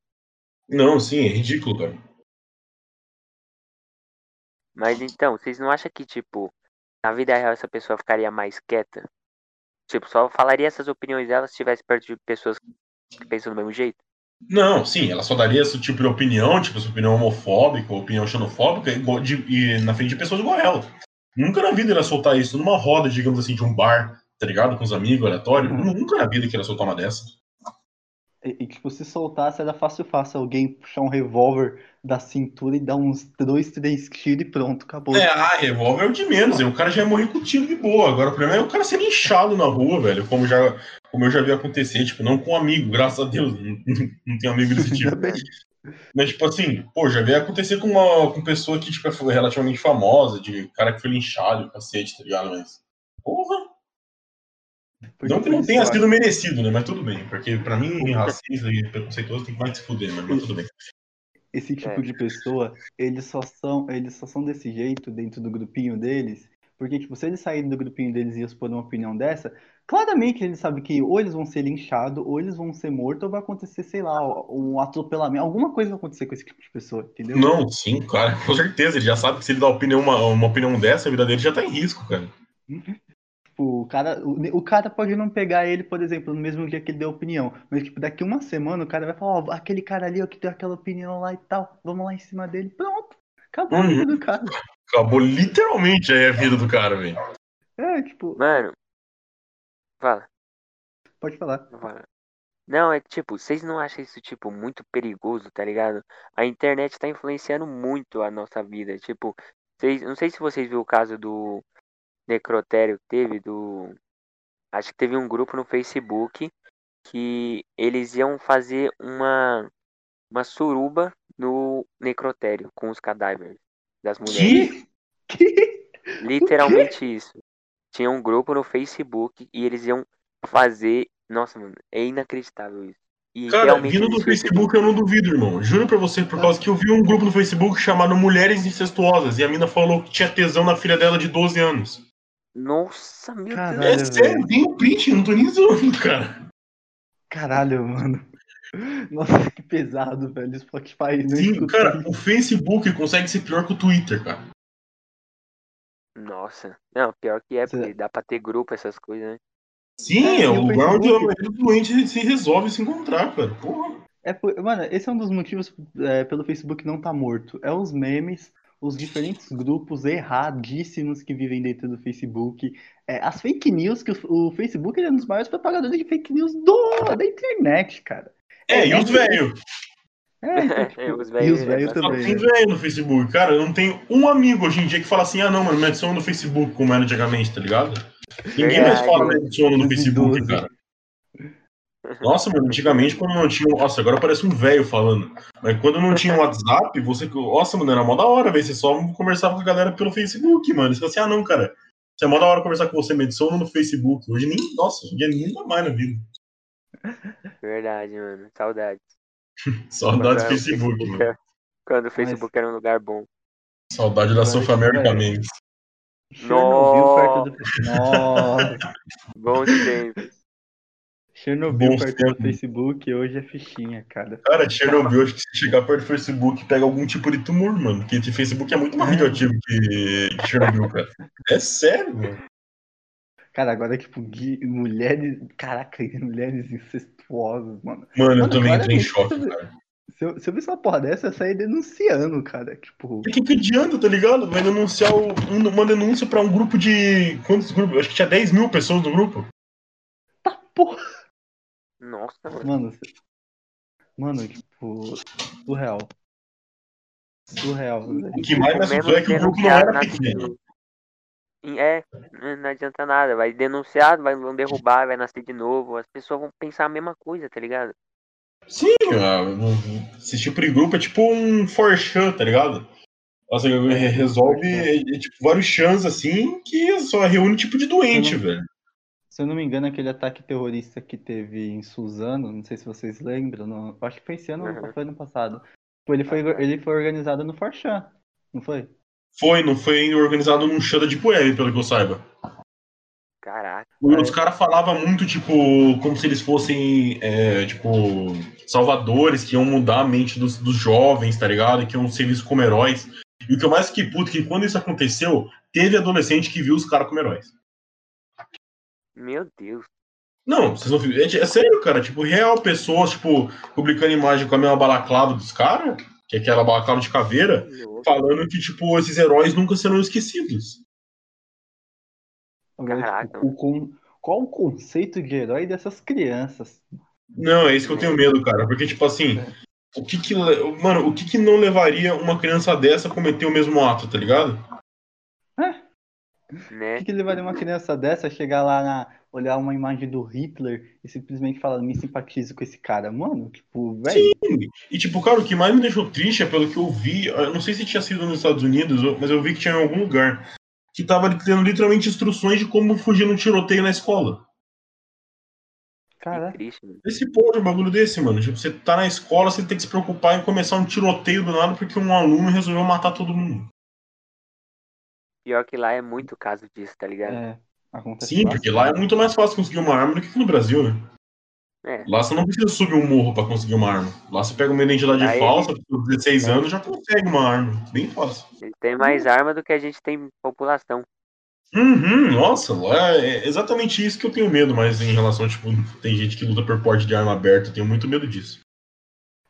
Não, sim, é ridículo, cara. Mas então, vocês não acham que, tipo, na vida real essa pessoa ficaria mais quieta? Tipo, só falaria essas opiniões dela se estivesse perto de pessoas que pensam do mesmo jeito? Não, sim, ela só daria esse tipo de opinião, tipo, essa opinião homofóbica, opinião xenofóbica, igual de- e na frente de pessoas igual ela. Nunca na vida ele ia soltar isso numa roda, digamos assim, de um bar, tá ligado? Com os amigos, aleatório. Uhum. Nunca na vida que ele ia soltar uma dessa. E, e, tipo, se soltasse era fácil, fácil alguém puxar um revólver da cintura e dar uns dois, três tiros e pronto, acabou. É, ah, revólver é o de menos, hein? o cara já ia morrer com tiro de boa. Agora o problema é o cara ser linchado na rua, velho, como, já, como eu já vi acontecer, tipo, não com um amigo, graças a Deus, não, não tenho amigo desse tipo. Mas, tipo assim, pô, já veio acontecer com uma com pessoa que, tipo, foi relativamente famosa, de cara que foi linchado, cacete, tá ligado? Mas, porra, Porque não que não tenha sido merecido, né? Mas tudo bem, porque pra mim, racista e preconceituoso tem que mais se fuder, mas, mas tudo bem. esse tipo É. de pessoa, eles só são, eles só são desse jeito dentro do grupinho deles, porque tipo, se eles saírem do grupinho deles e expor uma opinião dessa, claramente eles sabem que ou eles vão ser linchados, ou eles vão ser mortos, ou vai acontecer, sei lá, um atropelamento, alguma coisa vai acontecer com esse tipo de pessoa, entendeu? Não, sim, cara, com certeza. Ele já sabe que se ele dá opinião, uma, uma opinião dessa, a vida dele já tá em risco, cara. Tipo, o cara, o, o cara pode não pegar ele, por exemplo, no mesmo dia que ele deu opinião. Mas, tipo, daqui uma semana o cara vai falar, ó, aquele cara ali, ó, que deu aquela opinião lá e tal, vamos lá em cima dele. Pronto. Acabou a Uhum. vida do cara. Acabou literalmente aí a vida do cara, velho. É, tipo, Mano. Fala, pode falar. fala. Não, é tipo, vocês não acham isso, tipo, muito perigoso, tá ligado? A internet tá influenciando muito a nossa vida. Tipo, vocês, não sei se vocês viram o caso do necrotério teve, do. Acho que teve um grupo no Facebook que eles iam fazer uma, uma suruba no necrotério com os cadáveres das mulheres. Que? Que? Literalmente isso. Tinha um grupo no Facebook e eles iam fazer. Nossa, mano, é inacreditável isso. E Cara, vindo do Facebook eu não duvido, irmão. Juro pra você, por causa que eu vi um grupo no Facebook chamado Mulheres Incestuosas e a mina falou que tinha tesão na filha dela de 12 anos. Nossa, meu Caralho. É Deus. sério, tem um print, não tô nem zoando, cara. Caralho, mano. Nossa, que pesado, velho. Spotify não Sim, escuta cara, o Facebook consegue ser pior que o Twitter, cara. Nossa. Não, pior que é, porque dá pra ter grupo, essas coisas, né? Sim, É, é, o o lugar onde a Facebook? maioria dos doentes se resolve se encontrar, cara. Porra. É, por- mano, esse é um dos motivos é, pelo Facebook não tá morto. É os memes, os diferentes grupos erradíssimos que vivem dentro do Facebook. É, as fake news, que o, o Facebook ele é um dos maiores propagadores de fake news do, da internet, cara. É, e os velhos? É, então, tipo, É, os e velhos, os velhos é, Só também. tem né? velho no Facebook. Cara, eu não tenho um amigo hoje em dia que fala assim, ah não, mano, me adiciona no Facebook, como era antigamente, tá ligado? Ninguém mais fala me adiciona no Facebook, 2012. cara. Nossa, mano, antigamente quando não tinha. Nossa, agora parece um velho falando. Mas quando não tinha WhatsApp, você. Nossa, mano, era mó da hora, velho. Você só conversava com a galera pelo Facebook, mano. Você fala assim, ah, não, cara. Isso é mó da hora conversar com você, me adiciona no Facebook. Hoje nem. Nossa, hoje em dia ninguém dá mais na vida. Verdade, mano. Saudades. Saudades do o Facebook, mano. era- Quando o Facebook era um lugar bom. Saudade da tipo, America velho. Memes. Chernobyl perto do. Nossa! Bons tempos. Chernobyl perto do. Facebook hoje é fichinha, cara. Cara, Chernobyl, acho que se chegar perto do Facebook, pega algum tipo de tumor, mano. Porque o Facebook é muito mais É. radioativo que Chernobyl, cara. É sério, mano. Cara, agora, tipo, mulheres. Caraca, mulheres incestuosas, mano. Mano, eu Mano, também entrei em choque, cara. Se eu, se eu visse uma porra dessa, eu sair denunciando, cara. Tipo, E que, que adianta, tá ligado? Vai denunciar o- um- uma denúncia pra um grupo de. Quantos grupos? Acho que tinha 10 mil pessoas no grupo. tá porra. Nossa, mano. Mano, tipo, surreal. Surreal. O que mais me assustou é que o grupo não era pequeno. É, não adianta nada. Vai denunciar, vai, vão derrubar, vai nascer de novo. As pessoas vão pensar a mesma coisa, tá ligado? Sim, esse tipo de grupo é tipo um forchan, tá ligado? Nossa, re- resolve é, é, tipo, vários chans assim que só reúne tipo de doente, velho. Se eu não me engano, aquele ataque terrorista que teve em Suzano, não sei se vocês lembram, não- acho que foi esse ano Uhum. ou foi ano passado. Ele foi, ele foi organizado no Forchan, não foi? Foi, não foi organizado num chão da Deep Web, pelo que eu saiba. Caraca. Os caras falavam muito, tipo, como se eles fossem, é, tipo, salvadores que iam mudar a mente dos, dos jovens, tá ligado? Que iam ser vistos como heróis. E o que eu mais fiquei puto é que quando isso aconteceu, teve adolescente que viu os caras como heróis. Meu Deus. Não, vocês não viram. É, é sério, cara. Tipo, real pessoas, tipo, publicando imagem com a mesma balaclava dos caras, que é aquela balaclava de caveira, louco. falando que, tipo, esses heróis nunca serão esquecidos. Caraca. o con- qual o conceito de herói dessas crianças? Não, é isso que eu tenho medo, cara. Porque, tipo assim, o que que. Mano, o que que não levaria uma criança dessa a cometer o mesmo ato, tá ligado? O Né? que, que levaria uma criança dessa a chegar lá na. olhar uma imagem do Hitler e simplesmente falar, me simpatizo com esse cara? Mano, tipo, velho. E, tipo, cara, o que mais me deixou triste é pelo que eu vi. Eu não sei se tinha sido nos Estados Unidos, mas eu vi que tinha em algum lugar. Que tava tendo literalmente instruções de como fugir no tiroteio na escola. Mano. Esse porra, um bagulho desse, mano. Tipo, você tá na escola, você tem que se preocupar em começar um tiroteio do nada porque um aluno resolveu matar todo mundo. Pior que lá é muito caso disso, tá ligado? É, acontece Sim, porque lá é muito mais fácil conseguir uma arma do que aqui no Brasil, né? É. Lá você não precisa subir um morro pra conseguir uma arma. Lá você pega uma identidade Aí- falsa, por 16 É. anos já consegue uma arma. Bem fácil. Ele tem mais arma do que a gente tem população. Uhum, nossa, lá é exatamente isso que eu tenho medo, mas em relação, tipo, tem gente que luta por porte de arma aberta, eu tenho muito medo disso.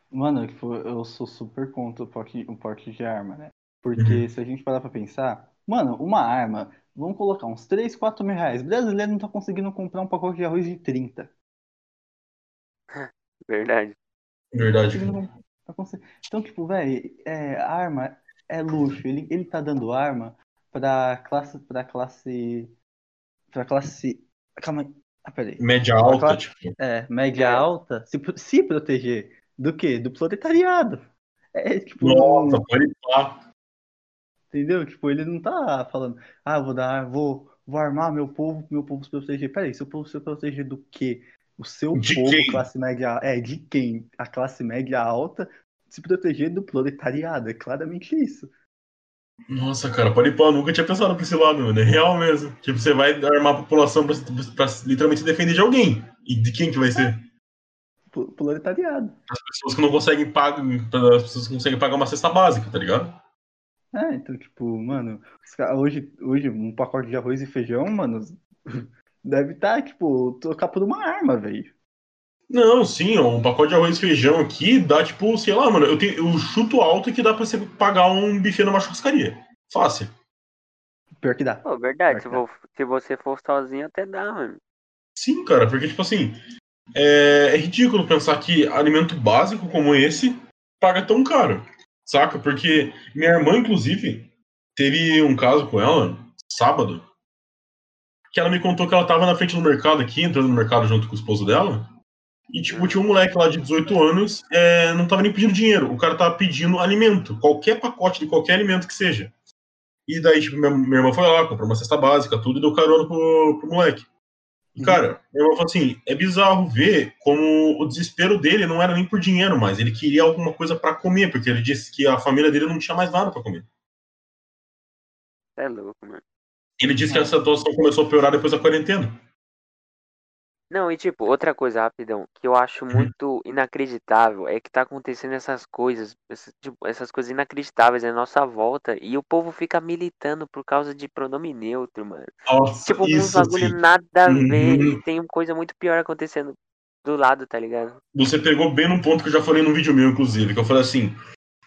Mano, tipo, eu sou super contra o porte, o porte de arma, né? Porque Uhum. se a gente parar pra pensar, mano, uma arma, vamos colocar uns 3, 4 mil reais. Brasileiro não tá conseguindo comprar um pacote de arroz de 30. Verdade. Verdade. Conseguindo tá conse- Então, tipo, velho, é, arma é luxo. Ele, ele tá dando arma pra classe. pra classe. pra classe. Calma aí. Ah, peraí. Média alta, claro. tipo. É, média É. alta, se, pro- se proteger do quê? Do proletariado. É tipo. Nossa, pode pá. Entendeu? Tipo, ele não tá falando, ah, vou dar, vou, vou armar meu povo, meu povo se proteger. Peraí, seu povo se proteger do quê? O seu De povo, quem? classe média, é, de quem? A classe média alta se proteger do proletariado, é claramente isso. Nossa, cara, pode eu nunca tinha pensado por esse lado, mano. É real mesmo. Tipo, você vai armar a população pra, pra literalmente se defender de alguém. E de quem que vai ser? Pro- Proletariado. As pessoas que não conseguem pagar. As pessoas que não conseguem pagar uma cesta básica, tá ligado? É, então, tipo, mano, os ca- hoje, hoje um pacote de arroz e feijão, mano, deve estar, tipo, trocar por uma arma, velho. Não, sim, ó, um pacote de arroz e feijão aqui dá, tipo, sei lá, mano, eu, tenho, eu chuto alto que dá pra você pagar um buffet numa churrascaria. Fácil. Pior que dá. Pô, verdade. Se, se você for sozinho, até dá, mano. Sim, cara, porque, tipo assim, é, é ridículo pensar que alimento básico como esse paga tão caro, saca? Porque minha irmã, inclusive, teve um caso com ela, sábado, que ela me contou que ela tava na frente do mercado aqui, entrando no mercado junto com o esposo dela, e, tipo, tinha um moleque lá de 18 anos, é, não tava nem pedindo dinheiro, o cara tava pedindo alimento, qualquer pacote de qualquer alimento que seja. E daí, tipo, minha, minha irmã foi lá, comprou uma cesta básica, tudo, e deu carona pro, pro moleque. Uhum. cara, irmão falou assim: é bizarro ver como o desespero dele não era nem por dinheiro mais, ele queria alguma coisa pra comer, porque ele disse que a família dele não tinha mais nada pra comer. É louco, mano. Ele disse que É. a situação começou a piorar depois da quarentena. Não, e tipo, outra coisa, rapidão, que eu acho muito inacreditável é que tá acontecendo essas coisas, essas, tipo, essas coisas inacreditáveis à nossa volta e o povo fica militando por causa de pronome neutro, mano. Nossa, Tipo, uns isso bagulho sim. nada a ver Uhum. e tem coisa muito pior acontecendo do lado, tá ligado? Você pegou bem num ponto que eu já falei num vídeo meu, inclusive, que eu falei assim: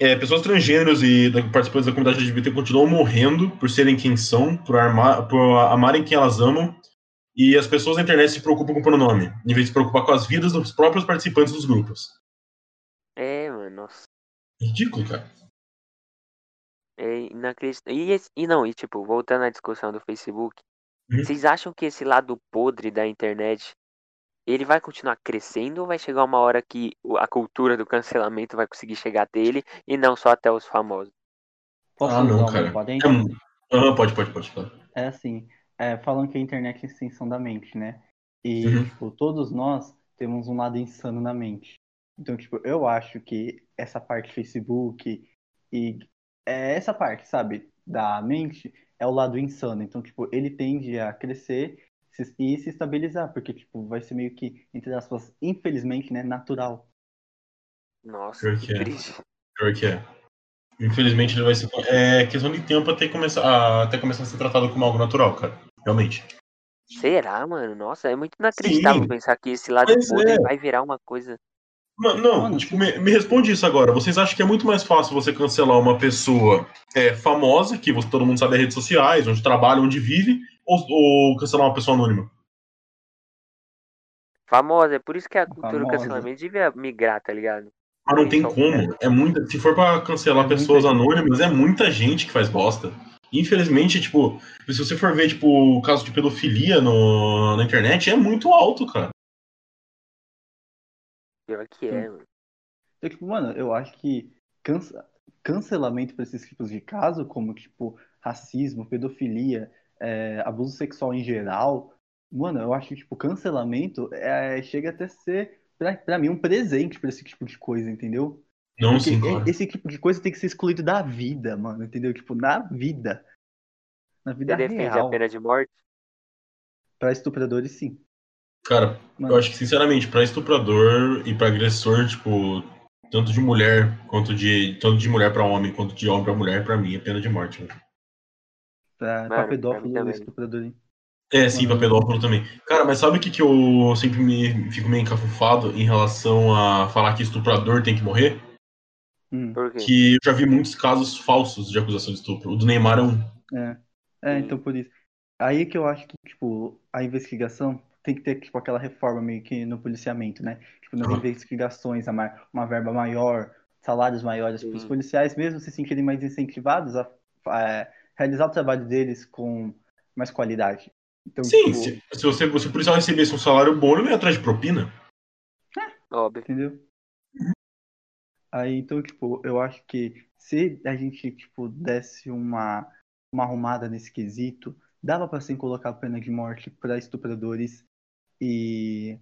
é, pessoas transgêneros e participantes da comunidade LGBT continuam morrendo por serem quem são, por, armar, por amarem quem elas amam, e as pessoas na internet se preocupam com o pronome, em vez de se preocupar com as vidas dos próprios participantes dos grupos. É, mano, nossa. Ridículo, cara. É inacreditável. E, e não, e tipo, voltando à discussão do Facebook, Uhum. vocês acham que esse lado podre da internet ele vai continuar crescendo ou vai chegar uma hora que a cultura do cancelamento vai conseguir chegar até ele e não só até os famosos? Posso ah, não, cara. parêntese? É Aham, pode, pode, pode. claro. É assim, é, falam que a internet é a extensão da mente, né? E, Uhum. tipo, todos nós temos um lado insano na mente. Então, tipo, eu acho que essa parte Facebook e é essa parte, sabe, da mente é o lado insano. Então, tipo, ele tende a crescer se- e se estabilizar, porque, tipo, vai ser meio que, entre aspas, infelizmente, né, natural. Nossa, Pior que que é. triste. Pior que é. Infelizmente ele vai ser. É questão de tempo até começar, até começar a ser tratado como algo natural, cara. Realmente. Será, mano? Nossa, é muito inacreditável Sim. pensar que esse lado podre é. vai virar uma coisa. Não, não, Mano, tipo, me, me responde isso agora. Vocês acham que é muito mais fácil você cancelar uma pessoa é, famosa, que você, todo mundo sabe as redes sociais, onde trabalha, onde vive, ou, ou cancelar uma pessoa anônima? Famosa, é por isso que a cultura do Famosa. cancelamento devia migrar, tá ligado? Mas não tem Só- como. É muita, se for pra cancelar É pessoas anônimas, é muita gente que faz bosta. Infelizmente, tipo, se você for ver, tipo, o caso de pedofilia no, na internet, é muito alto, cara. Pior que é, mano. Então, tipo, mano, eu acho que cansa- cancelamento para esses tipos de caso, como, tipo, racismo, pedofilia, é, abuso sexual em geral, mano, eu acho que, tipo, cancelamento é, chega até ser, pra, pra mim, um presente pra esse tipo de coisa, entendeu? Não, Porque sim, claro. esse tipo de coisa tem que ser excluído da vida, mano, entendeu? Tipo, na vida. Na vida Você defende real. a pena de morte? Pra estupradores, sim. Cara, Mano, eu acho que, sinceramente, pra estuprador e pra agressor, tipo, tanto de mulher quanto de. Tanto de mulher pra homem quanto de homem pra mulher, pra mim é pena de morte. né? Pra, pra Mano, pra pedófilo e também. estuprador. hein? É, sim, pra Mano. pedófilo também. Cara, mas sabe o que, que eu sempre me fico meio encafufado em relação a falar que estuprador tem que morrer? Hum, Por quê? Que eu já vi muitos casos falsos de acusação de estupro. O do Neymar é um. é. É, então por isso. Aí que eu acho que, tipo, a investigação tem que ter, tipo, aquela reforma meio que no policiamento, né? Tipo, nas Ah. investigações, a ma- uma verba maior, salários maiores para os policiais, mesmo se sentirem mais incentivados a, a realizar o trabalho deles com mais qualidade. Então, Sim, tipo, se, se, você, se o policial recebesse um salário bom, ele não ia atrás de propina. Óbvio. Entendeu? Aí, então, tipo, eu acho que se a gente, tipo, desse uma, uma arrumada nesse quesito, dava pra sim colocar a pena de morte pra estupradores e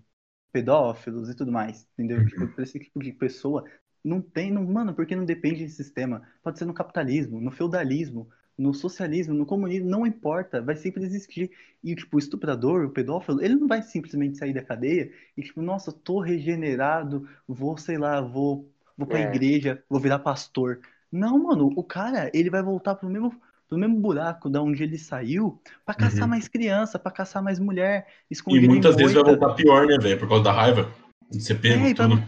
pedófilos e tudo mais, entendeu? Uhum. Tipo, pra esse tipo de pessoa, não tem, não, mano, porque não depende de sistema. Pode ser no capitalismo, no feudalismo, no socialismo, no comunismo, não importa, vai sempre existir. E, tipo, o estuprador, o pedófilo, ele não vai simplesmente sair da cadeia e, tipo, nossa, tô regenerado, vou, sei lá, vou, vou pra É. igreja, vou virar pastor. Não, mano, o cara, ele vai voltar pro mesmo, pro mesmo buraco da onde ele saiu pra caçar Uhum. mais criança, pra caçar mais mulher, E escondido em muitas vezes vai voltar pior, né, velho? Por causa da raiva. De ser pego É, e e vai- tudo.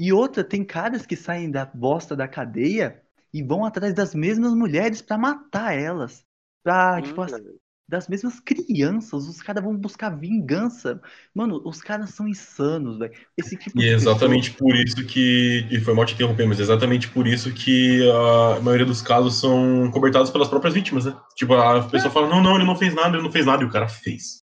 E outra, tem caras que saem da bosta da cadeia e vão atrás das mesmas mulheres pra matar elas. Pra, Sim, tipo, as- mano. das mesmas crianças. Os caras vão buscar vingança. Mano, os caras são insanos, velho. Esse tipo E de é pessoa- exatamente por isso que. E foi mal te interromper, mas é exatamente por isso que a maioria dos casos são cobertados pelas próprias vítimas, né? Tipo, a pessoa fala, não, não, ele não fez nada, ele não fez nada, e o cara fez.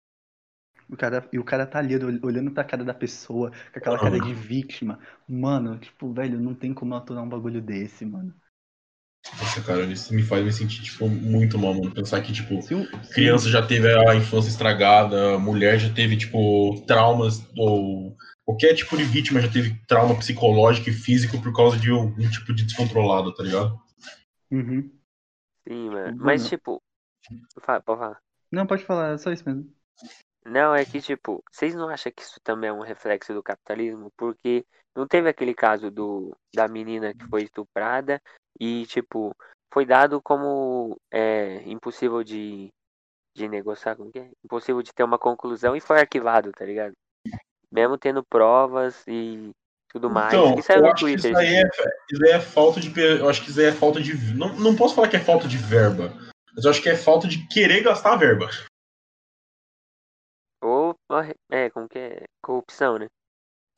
O cara, e o cara tá ali ol- olhando pra cara da pessoa, com aquela cara de vítima. Mano, tipo, velho, não tem como aturar um bagulho desse, mano. Nossa, cara, isso me faz me sentir, tipo, muito mal, mano. Pensar que, tipo, Se um- se- criança já teve a infância estragada, mulher já teve, tipo, traumas, ou qualquer tipo de vítima já teve trauma psicológico e físico por causa de algum tipo de descontrolado, tá ligado? Uhum. Sim, mano. Mas, não. tipo. Fala, pode falar. Não, pode falar, é só isso mesmo. Não, é que, tipo, vocês não acham que isso também é um reflexo do capitalismo? Porque não teve aquele caso do, da menina que foi estuprada e, tipo, foi dado como é, impossível de, de negociar, como que é? Impossível de ter uma conclusão e foi arquivado, tá ligado? Mesmo tendo provas e tudo mais. Então, Isso eu acho que Twitter. isso aí, é, isso aí é falta de. Eu acho que isso aí é falta de. Não, não posso falar que é falta de verba, mas eu acho que é falta de querer gastar a verba. Ou, é, como que é? Corrupção, né?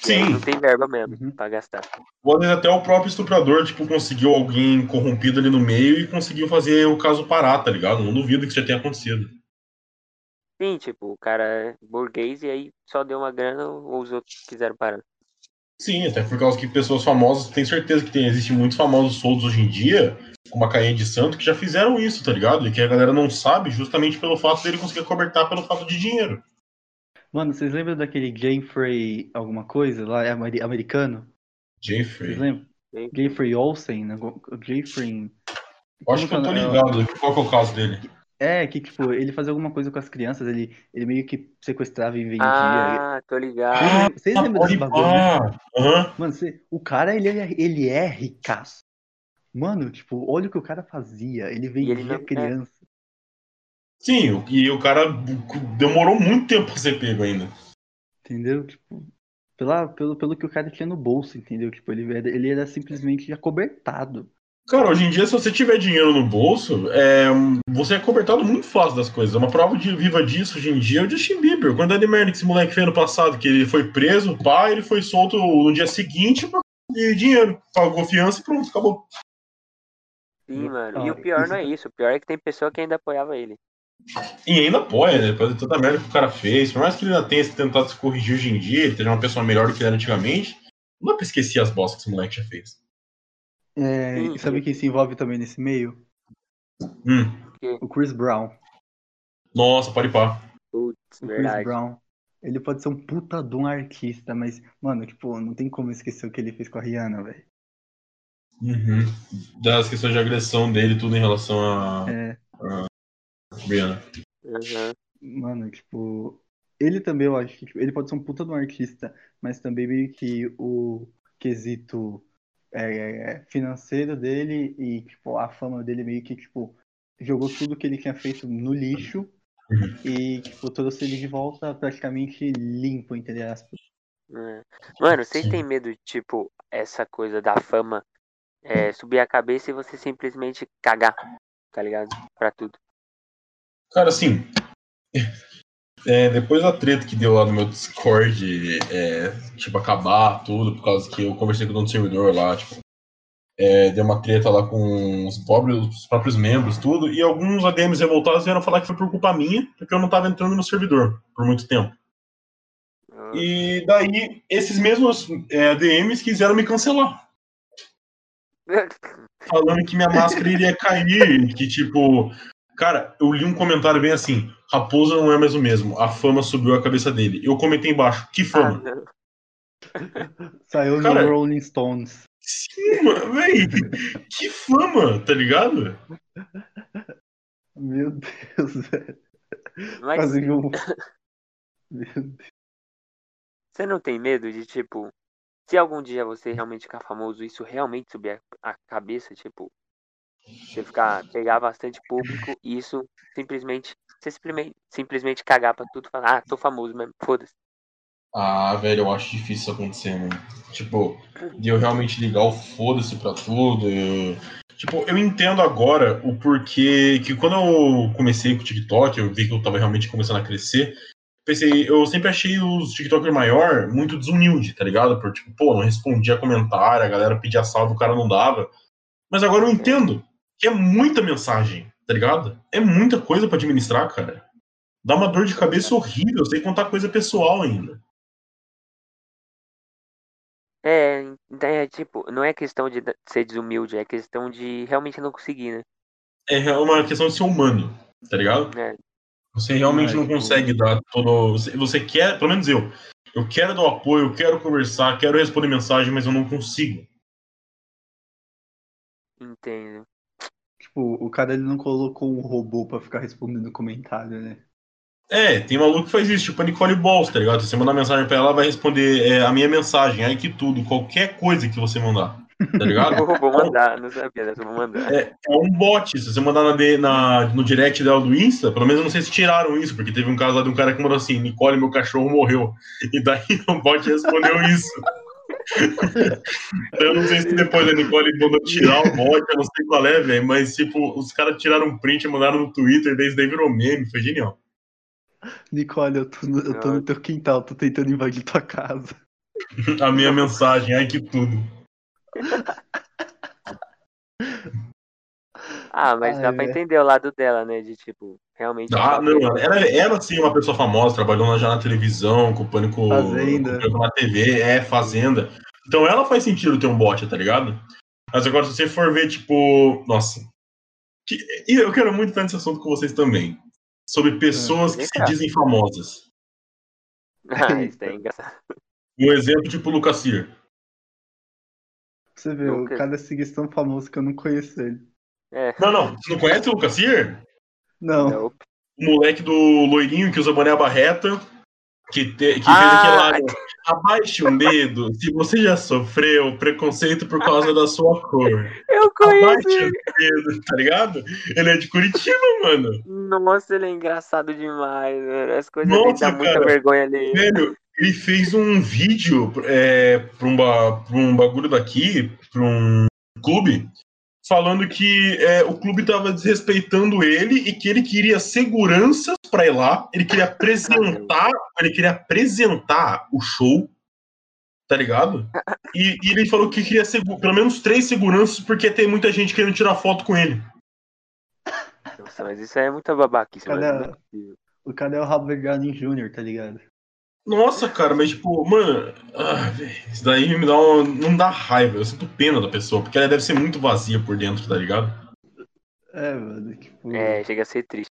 Sim. Não tem verba mesmo Uhum. pra gastar. Ou às vezes até o próprio estuprador, tipo, conseguiu alguém corrompido ali no meio e conseguiu fazer o caso parar, tá ligado? Não duvido que isso já tenha acontecido. Sim, tipo, o cara é burguês e aí só deu uma grana ou os outros quiseram parar. Sim, até por causa que pessoas famosas, tenho certeza que tem, existem muitos famosos soltos hoje em dia, como a Cainha de Santo, que já fizeram isso, tá ligado? E que a galera não sabe justamente pelo fato dele conseguir cobertar pelo fato de dinheiro. Mano, vocês lembram daquele Jeffrey alguma coisa lá, é ameri- americano? Vocês Jeffrey. lembram? Sim. Jeffrey Olsen, né? Jeffrey. Eu acho que eu tô é o- ligado. Qual que é o caso dele? É, que tipo, ele fazia alguma coisa com as crianças, ele, ele meio que sequestrava e vendia. Ah, tô ligado. Vocês lembram- Vocês lembram desse bagulho, né? Aham. Mano, você- o cara, ele é, ele é ricaço. Mano, tipo, olha o que o cara fazia. Ele ele vendia não- é. criança. Sim, o- e o cara demorou muito tempo pra ser pego ainda. Entendeu? Tipo, pela, pelo, pelo que o cara tinha no bolso, entendeu? Tipo, ele era, ele era simplesmente acobertado. Cara, hoje em dia, se você tiver dinheiro no bolso, é, você é cobertado muito fácil das coisas. Uma prova de viva disso hoje em dia é o Justin Bieber. Quando é de merda que esse moleque fez no passado, que ele foi preso, pá, ele foi solto no dia seguinte por de dinheiro. Pagou fiança e pronto, acabou. Sim, mano. E o pior não é isso. O pior é que tem pessoa que ainda apoiava ele. E ainda apoia, né? Depois de toda a merda que o cara fez. Por mais que ele ainda tenha tentado se corrigir hoje em dia, ele seja uma pessoa melhor do que ele era antigamente, não dá pra esquecer as bostas que esse moleque já fez. É, e sabe quem se envolve também nesse meio? Hum. O Chris Brown. Nossa, pode pá. Putz, O Chris verdade. Brown. Ele pode ser um puta de um artista, mas, mano, tipo, não tem como esquecer o que ele fez com a Rihanna, velho. Uhum. Das questões de agressão dele, tudo em relação a É, Brianna. Aham. mano, tipo, ele também, eu acho que tipo, ele pode ser um puta de um artista, mas também meio que o quesito é, financeiro dele e, tipo, a fama dele meio que, tipo, jogou tudo que ele tinha feito no lixo Uhum. e, tipo, trouxe ele de volta praticamente limpo, entre aspas. É. Mano, vocês têm medo de, tipo, essa coisa da fama é, subir a cabeça e você simplesmente cagar, tá ligado? Pra tudo. Cara, assim. é, depois da treta que deu lá no meu Discord, é, tipo, acabar tudo, por causa que eu conversei com o dono do servidor lá, tipo. é, deu uma treta lá com os, próprios, os próprios membros, tudo, e alguns ADMs revoltados vieram falar que foi por culpa minha, porque eu não tava entrando no servidor por muito tempo. Ah, E daí, esses mesmos é, ADMs quiseram me cancelar. falando que minha máscara iria cair, que tipo, cara, eu li um comentário bem assim, Raposa não é mais o mesmo, a fama subiu a cabeça dele. Eu comentei embaixo, que Ah, fama? não. Saiu Cara- no Rolling Stones. Sim, mano, véi, que fama, tá ligado? Meu Deus, velho. Mas Quase um... Meu Deus. você não tem medo de, tipo, se algum dia você realmente ficar famoso, isso realmente subir a cabeça, tipo, você ficar, pegar bastante público e isso simplesmente, você simplesmente, simplesmente cagar pra tudo e falar, ah, tô famoso mesmo, foda-se. Ah, velho, eu acho difícil isso acontecer, mano. Tipo, de eu realmente ligar o foda-se pra tudo. eu- Tipo, eu entendo agora o porquê que quando eu comecei com o TikTok, eu vi que eu tava realmente começando a crescer. Pensei, eu sempre achei os TikTokers maior muito desumilde, tá ligado? Por tipo, pô, não respondia comentário, a galera pedia salve, o cara não dava. Mas agora eu entendo que é muita mensagem, tá ligado? É muita coisa pra administrar, cara. Dá uma dor de cabeça horrível, sem contar coisa pessoal ainda. É, então é tipo, não é questão de ser desumilde, é questão de realmente não conseguir, né? é uma questão de ser humano, tá ligado? É. Você realmente Mas, não tipo- consegue dar todo. Você, você quer, pelo menos eu, eu quero dar o apoio, eu quero conversar, quero responder mensagem, mas eu não consigo. Entendo. Tipo, o cara ele não colocou um robô pra ficar respondendo comentário, né? É, tem maluco que faz isso, tipo a Nicole Balls, tá ligado? Se você mandar mensagem pra ela, ela vai responder é, a minha mensagem, aí que tudo, qualquer coisa que você mandar, tá ligado? Eu vou mandar, não sabia dessa, vou mandar. É, é um bot. Se você mandar na, na- no direct dela do Insta, pelo menos eu não sei se tiraram isso, porque teve um caso lá de um cara que mandou assim: Nicole, meu cachorro morreu. E daí o bot respondeu isso. Eu não sei se depois a Nicole mandou tirar o bot, eu não sei qual é, velho, mas tipo, os caras tiraram um print e mandaram no Twitter, isso daí virou meme, foi genial. Nicole, eu tô, no, eu tô no teu quintal, tô tentando invadir tua casa. A minha mensagem, ai que tudo. Ah, mas dá Ai, pra velho. entender o lado dela, né? De tipo, realmente. Ah, não, ela era sim uma pessoa famosa, trabalhou já na televisão, com o Pânico Fazenda. com o na TV, é, Fazenda. Então ela faz sentido ter um bot, tá ligado? Mas agora, se você for ver, tipo, nossa. que- e eu quero muito estar nesse assunto com vocês também. Sobre pessoas que se dizem famosas. Ah, isso é engraçado. Um exemplo, tipo, o Lucasir. Você vê, Nunca. o cara é seguir tão famoso que eu não conheço ele. É, Não, não, você não conhece o Lucasir? Não. não. O moleque do loirinho que usa boné barreta, que, te- que Ah, fez aquele lado. Abaixe o dedo se você já sofreu preconceito por causa da sua cor. Eu conheço Abaixe o dedo, tá ligado? Ele é de Curitiba, mano. Nossa, ele é engraçado demais, velho. As coisas Nossa, dão muita cara. vergonha ali. Velho, ele fez um vídeo é, pra, um ba- pra um bagulho daqui, pra um clube, falando que é, o clube tava desrespeitando ele e que ele queria seguranças pra ir lá, ele queria apresentar, ele queria apresentar o show, tá ligado? E, e ele falou que queria pelo menos três seguranças porque tem muita gente querendo tirar foto com ele. Nossa, mas isso aí é muita babaquice, Cara, mano. Não é. O cara é o Robert Downey Jr., tá ligado? Nossa, cara, mas tipo, mano, ah, véi, isso daí me dá uma, não dá raiva, eu sinto pena da pessoa, porque ela deve ser muito vazia por dentro, tá ligado? É, mano, tipo... É, chega a ser triste.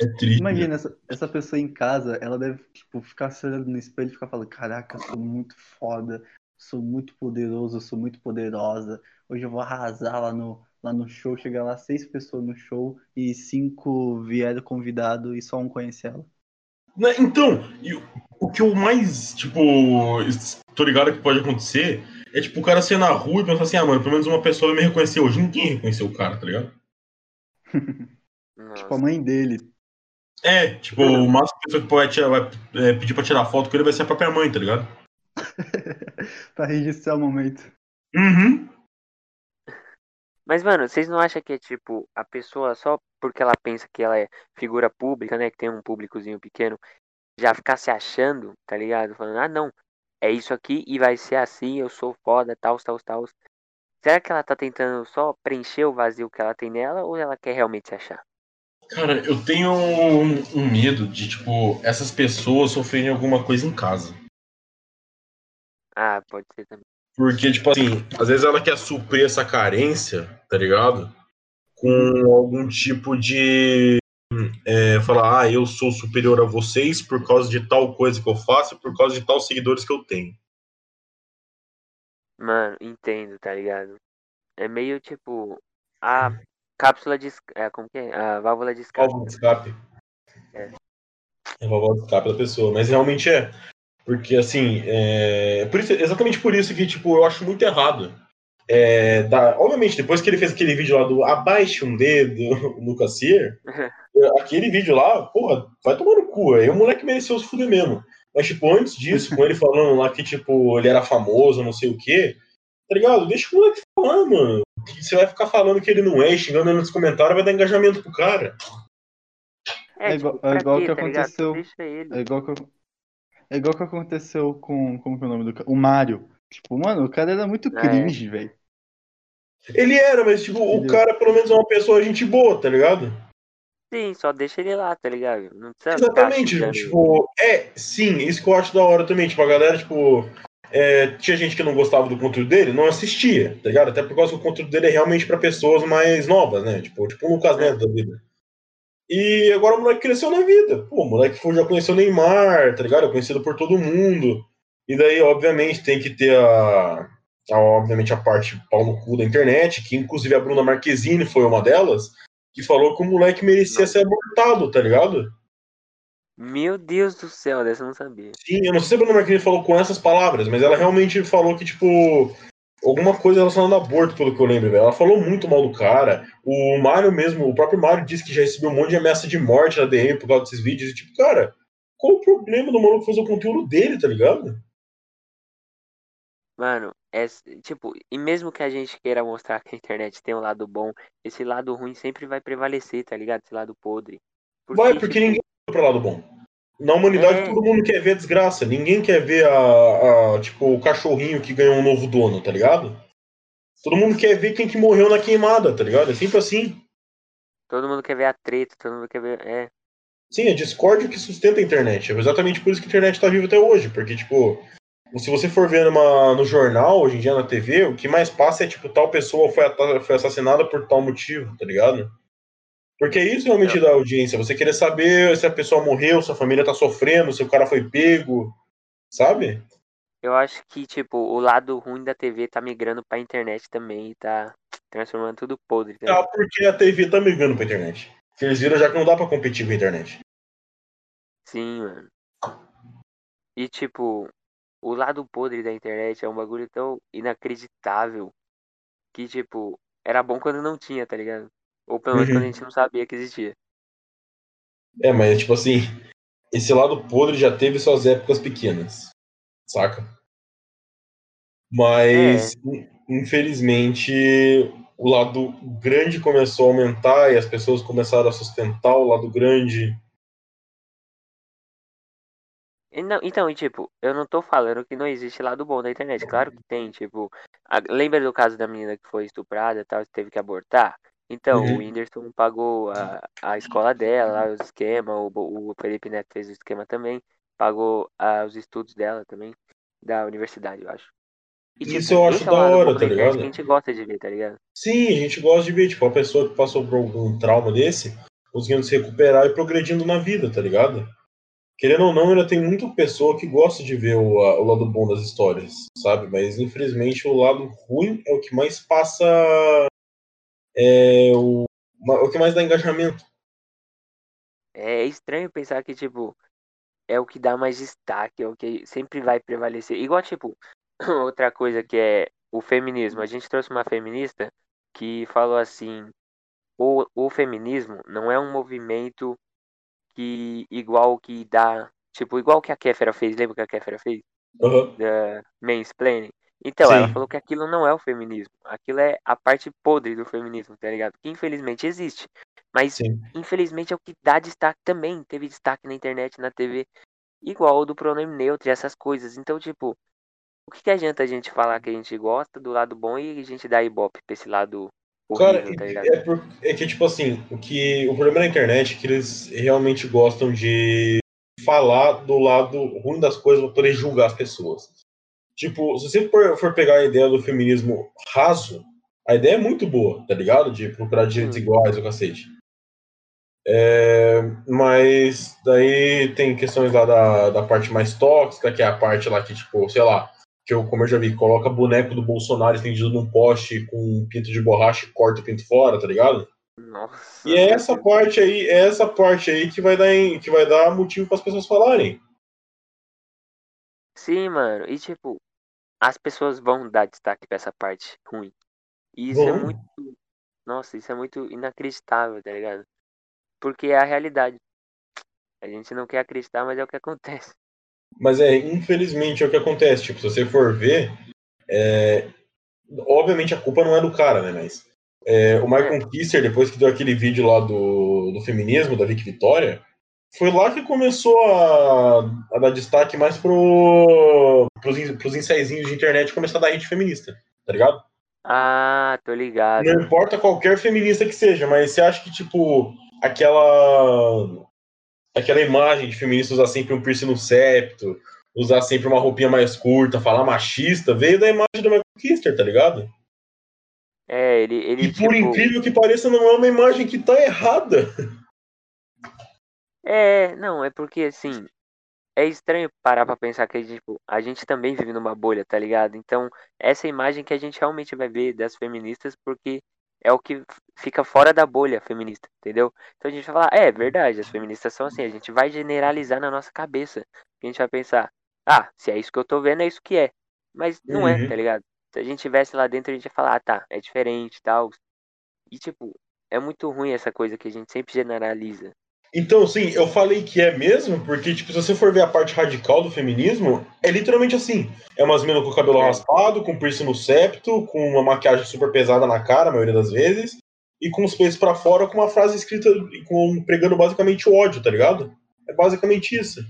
É triste. Imagina, essa, essa pessoa em casa, ela deve, tipo, ficar se olhando no espelho e ficar falando, caraca, eu sou muito foda, sou muito poderoso, sou muito poderosa. Hoje eu vou arrasar lá no, lá no show, chegar lá seis pessoas no show e cinco vieram convidado e só um conhece ela. Né, Então, e o- que eu mais, tipo, tô ligado que pode acontecer é, tipo, o cara sair na rua e pensar assim, ah, mano, pelo menos uma pessoa vai me reconhecer hoje. Ninguém reconheceu o cara, tá ligado? Tipo, a mãe dele. É, tipo, o máximo que a pessoa que pode tirar- vai é, pedir pra tirar foto com ele vai ser a própria mãe, tá ligado? pra registrar o momento. Uhum. Mas, mano, vocês não acham que é tipo, a pessoa só porque ela pensa que ela é figura pública, né? Que tem um públicozinho pequeno, já ficar se achando, tá ligado? Falando, ah, não, é isso aqui e vai ser assim, eu sou foda, tal, tal, tal. Será que ela tá tentando só preencher o vazio que ela tem nela ou ela quer realmente se achar? Cara, eu tenho um, um medo de, tipo, essas pessoas sofrerem alguma coisa em casa. Ah, pode ser também. Porque, tipo assim, às vezes ela quer suprir essa carência, tá ligado? Com algum tipo de. É, falar, ah, eu sou superior a vocês por causa de tal coisa que eu faço, por causa de tal seguidores que eu tenho. Mano, entendo, tá ligado? É meio tipo a cápsula de. É, como que é? A válvula de escape. Válvula de escape. É. É a válvula de escape da pessoa. Mas realmente é. Porque, assim, é... Por isso, exatamente por isso que, tipo, eu acho muito errado. É, da... Obviamente, depois que ele fez aquele vídeo lá do Abaixe um dedo no Cassier, aquele vídeo lá, porra, vai tomar no cu. Aí o moleque mereceu se fuder mesmo. Mas, tipo, antes disso, com ele falando lá que, tipo, ele era famoso, não sei o quê, tá ligado? Deixa o moleque falar, mano. Que Você vai ficar falando que ele não é, xingando ele nos comentários, vai dar engajamento pro cara. É, É igual- tipo, é pra igual quê, que tá aconteceu- Deixa ele. É igual que, é igual que aconteceu com. Como que é o nome do cara? O Mario. Tipo, mano, o cara era muito É. cringe, velho. Ele era, mas, tipo, o Entendeu? cara pelo menos é uma pessoa gente boa, tá ligado? Sim, só deixa ele lá, tá ligado? Não precisa Exatamente, ele. tipo, é, sim, isso que eu acho da hora também, tipo, a galera, tipo, é, tinha gente que não gostava do conteúdo dele, não assistia, tá ligado? Até por causa que o conteúdo dele é realmente pra pessoas mais novas, né? Tipo, tipo o Lucas Neto da vida. E agora o moleque cresceu na vida. Pô, o moleque foi, já conheceu o Neymar, tá ligado? É conhecido por todo mundo. E daí, obviamente, tem que ter a, a, obviamente, a parte pau no cu da internet, que inclusive a Bruna Marquezine foi uma delas, que falou que o moleque merecia ser abortado, tá ligado? Meu Deus do céu, dessa eu não sabia. Sim, eu não sei se a Bruna Marquezine falou com essas palavras, mas ela realmente falou que, tipo, alguma coisa relacionada a aborto, pelo que eu lembro, velho. Ela falou muito mal do cara. O Mário mesmo, o próprio Mário disse que já recebeu um monte de ameaça de morte na DM por causa desses vídeos. E, tipo, cara, qual o problema do maluco fazer o conteúdo dele, tá ligado? Mano, é tipo, e mesmo que a gente queira mostrar que a internet tem um lado bom, esse lado ruim sempre vai prevalecer, tá ligado? Esse lado podre. Vai, porque tipo, ninguém vai pro lado bom. Na humanidade, É. todo mundo quer ver a desgraça. Ninguém quer ver a, a, tipo, o cachorrinho que ganhou um novo dono, tá ligado? Todo mundo quer ver quem que morreu na queimada, tá ligado? É sempre assim. Todo mundo quer ver a treta, todo mundo quer ver. É. Sim, a discórdia que sustenta a internet. É exatamente por isso que a internet tá viva até hoje. Porque, tipo, se você for ver numa, no jornal, hoje em dia na TV, o que mais passa é, tipo, tal pessoa foi, foi assassinada por tal motivo, tá ligado? Porque é isso realmente da audiência. Você querer saber se a pessoa morreu, se a família tá sofrendo, se o cara foi pego, sabe? Eu acho que, tipo, o lado ruim da TV tá migrando pra internet também e tá transformando tudo podre, tá ligado? porque a TV tá migrando pra internet. Porque eles viram já que não dá pra competir com a internet. Sim, mano. E, tipo, o lado podre da internet é um bagulho tão inacreditável que, tipo, era bom quando não tinha, tá ligado? Ou pelo menos Uhum. quando a gente não sabia que existia. É, mas tipo assim, esse lado podre já teve suas épocas pequenas, saca? Mas, in- infelizmente, o lado grande começou a aumentar e as pessoas começaram a sustentar o lado grande. Não- então, tipo, eu não tô falando que não existe lado bom da internet. Claro que tem, tipo. a- lembra do caso da menina que foi estuprada e tal, que teve que abortar? Então, Uhum. o Whindersson pagou a, a escola dela, lá, os esquemas, o, o Felipe Neto fez o esquema também, pagou ah, os estudos dela também, da universidade, eu acho. E, tipo, Isso eu acho o da hora, tá ligado? Que a gente gosta de ver, tá ligado? Sim, a gente gosta de ver, tipo, a pessoa que passou por algum trauma desse, conseguindo se recuperar e progredindo na vida, tá ligado? Querendo ou não, ainda tem muita pessoa que gosta de ver o, a- o lado bom das histórias, sabe? Mas infelizmente o lado ruim é o que mais passa. É o, o que mais dá engajamento. É estranho pensar que, tipo, é o que dá mais destaque, é o que sempre vai prevalecer. Igual, tipo, outra coisa que é o feminismo. A gente trouxe uma feminista que falou assim, o, o feminismo não é um movimento que igual que dá, tipo, igual que a Kéfera fez, lembra que a Kéfera fez? Aham. Da mansplaining. Então, ela Sim. falou que aquilo não é o feminismo. Aquilo é a parte podre do feminismo, tá ligado? Que infelizmente existe. Mas Sim. infelizmente é o que dá destaque também. Teve destaque na internet, na TV, igual o do pronome neutro e essas coisas. Então, tipo, o que, que adianta a gente falar que a gente gosta do lado bom e a gente dá ibope pra esse lado horrível, Cara, tá ligado? é, por- é que, tipo assim, o, que, o problema da internet é que eles realmente gostam de falar do lado ruim das coisas pra poder julgar as pessoas. Tipo, se você for, for pegar a ideia do feminismo raso, a ideia é muito boa, tá ligado? De procurar direitos Hum. iguais, o cacete. É, mas daí tem questões lá da, da parte mais tóxica, que é a parte lá que, tipo, sei lá, que eu, como eu já vi, coloca boneco do Bolsonaro estendido num poste com um pinto de borracha e corta o pinto fora, tá ligado? Nossa. E é essa parte aí, é essa parte aí que vai dar, em- que vai dar motivo para as pessoas falarem. Sim, mano. E tipo, as pessoas vão dar destaque pra essa parte ruim. E isso é Vão. muito. Nossa, isso é muito inacreditável, tá ligado? Porque é a realidade. A gente não quer acreditar, mas é o que acontece. Mas é, infelizmente, é o que acontece. Tipo, se você for ver, é, obviamente a culpa não é do cara, né? Mas é, o Michael Kisser, depois que deu aquele vídeo lá do, do feminismo, da Vicky Vitória, foi lá que começou a, a dar destaque mais pro, pros, pros de internet começar a dar hate feminista, tá ligado? Ah, tô ligado. Não importa qualquer feminista que seja, mas você acha que, tipo, aquela. aquela imagem de feminista usar sempre um piercing no septo, usar sempre uma roupinha mais curta, falar machista, veio da imagem do Michael Kister, tá ligado? É, ele, ele E por tipo. incrível que pareça, não é uma imagem que tá errada. É, não, é porque assim. É estranho parar pra pensar que tipo, a gente também vive numa bolha, tá ligado? Então, essa imagem que a gente realmente vai ver das feministas, porque é o que fica fora da bolha feminista, entendeu? Então a gente vai falar, é verdade, as feministas são assim, a gente vai generalizar na nossa cabeça. A gente vai pensar, ah, se é isso que eu tô vendo, é isso que é. Mas não é, Uhum. tá ligado? Se a gente tivesse lá dentro, a gente ia falar, ah, tá, é diferente e tal. E tipo, é muito ruim essa coisa que a gente sempre generaliza. Então, sim, eu falei que é mesmo, porque, tipo, se você for ver a parte radical do feminismo, é literalmente assim. É umas meninas com o cabelo É. raspado, com piercing no septo, com uma maquiagem super pesada na cara, a maioria das vezes, e com os peitos pra fora, com uma frase escrita, com, pregando basicamente o ódio, tá ligado? É basicamente isso.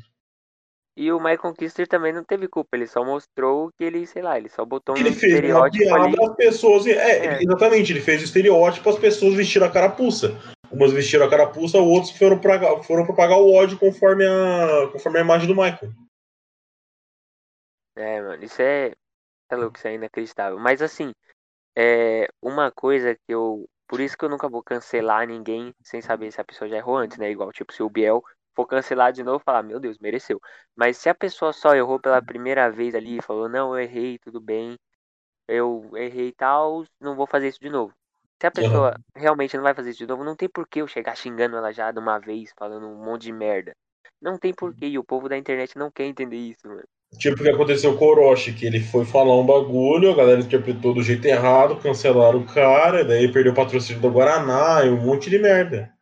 E o Michael Kister também não teve culpa, ele só mostrou que ele, sei lá, ele só botou um Ele fez uma estereótipo ali. piada, as pessoas. É, É. exatamente, ele fez o estereótipo, as pessoas vestiram a carapuça. Umas vestiram a carapuça, outros foram, pra, foram propagar o ódio conforme a, conforme a imagem do Michael. É, mano, isso é. É louco, isso é inacreditável. Mas assim, é uma coisa que eu. Por isso que eu nunca vou cancelar ninguém sem saber se a pessoa já errou antes, né? Igual, tipo, se o Biel for cancelar de novo, falar, meu Deus, mereceu. Mas se a pessoa só errou pela primeira vez ali e falou, não, eu errei, tudo bem, eu errei e tal, não vou fazer isso de novo. Se a pessoa realmente não vai fazer isso de novo, não tem por que eu chegar xingando ela já de uma vez, falando um monte de merda. Não tem porquê, e o povo da internet não quer entender isso, mano. Tipo o que aconteceu com o Orochi, que ele foi falar um bagulho, a galera interpretou do jeito errado, cancelaram o cara, daí perdeu o patrocínio do Guaraná e um monte de merda.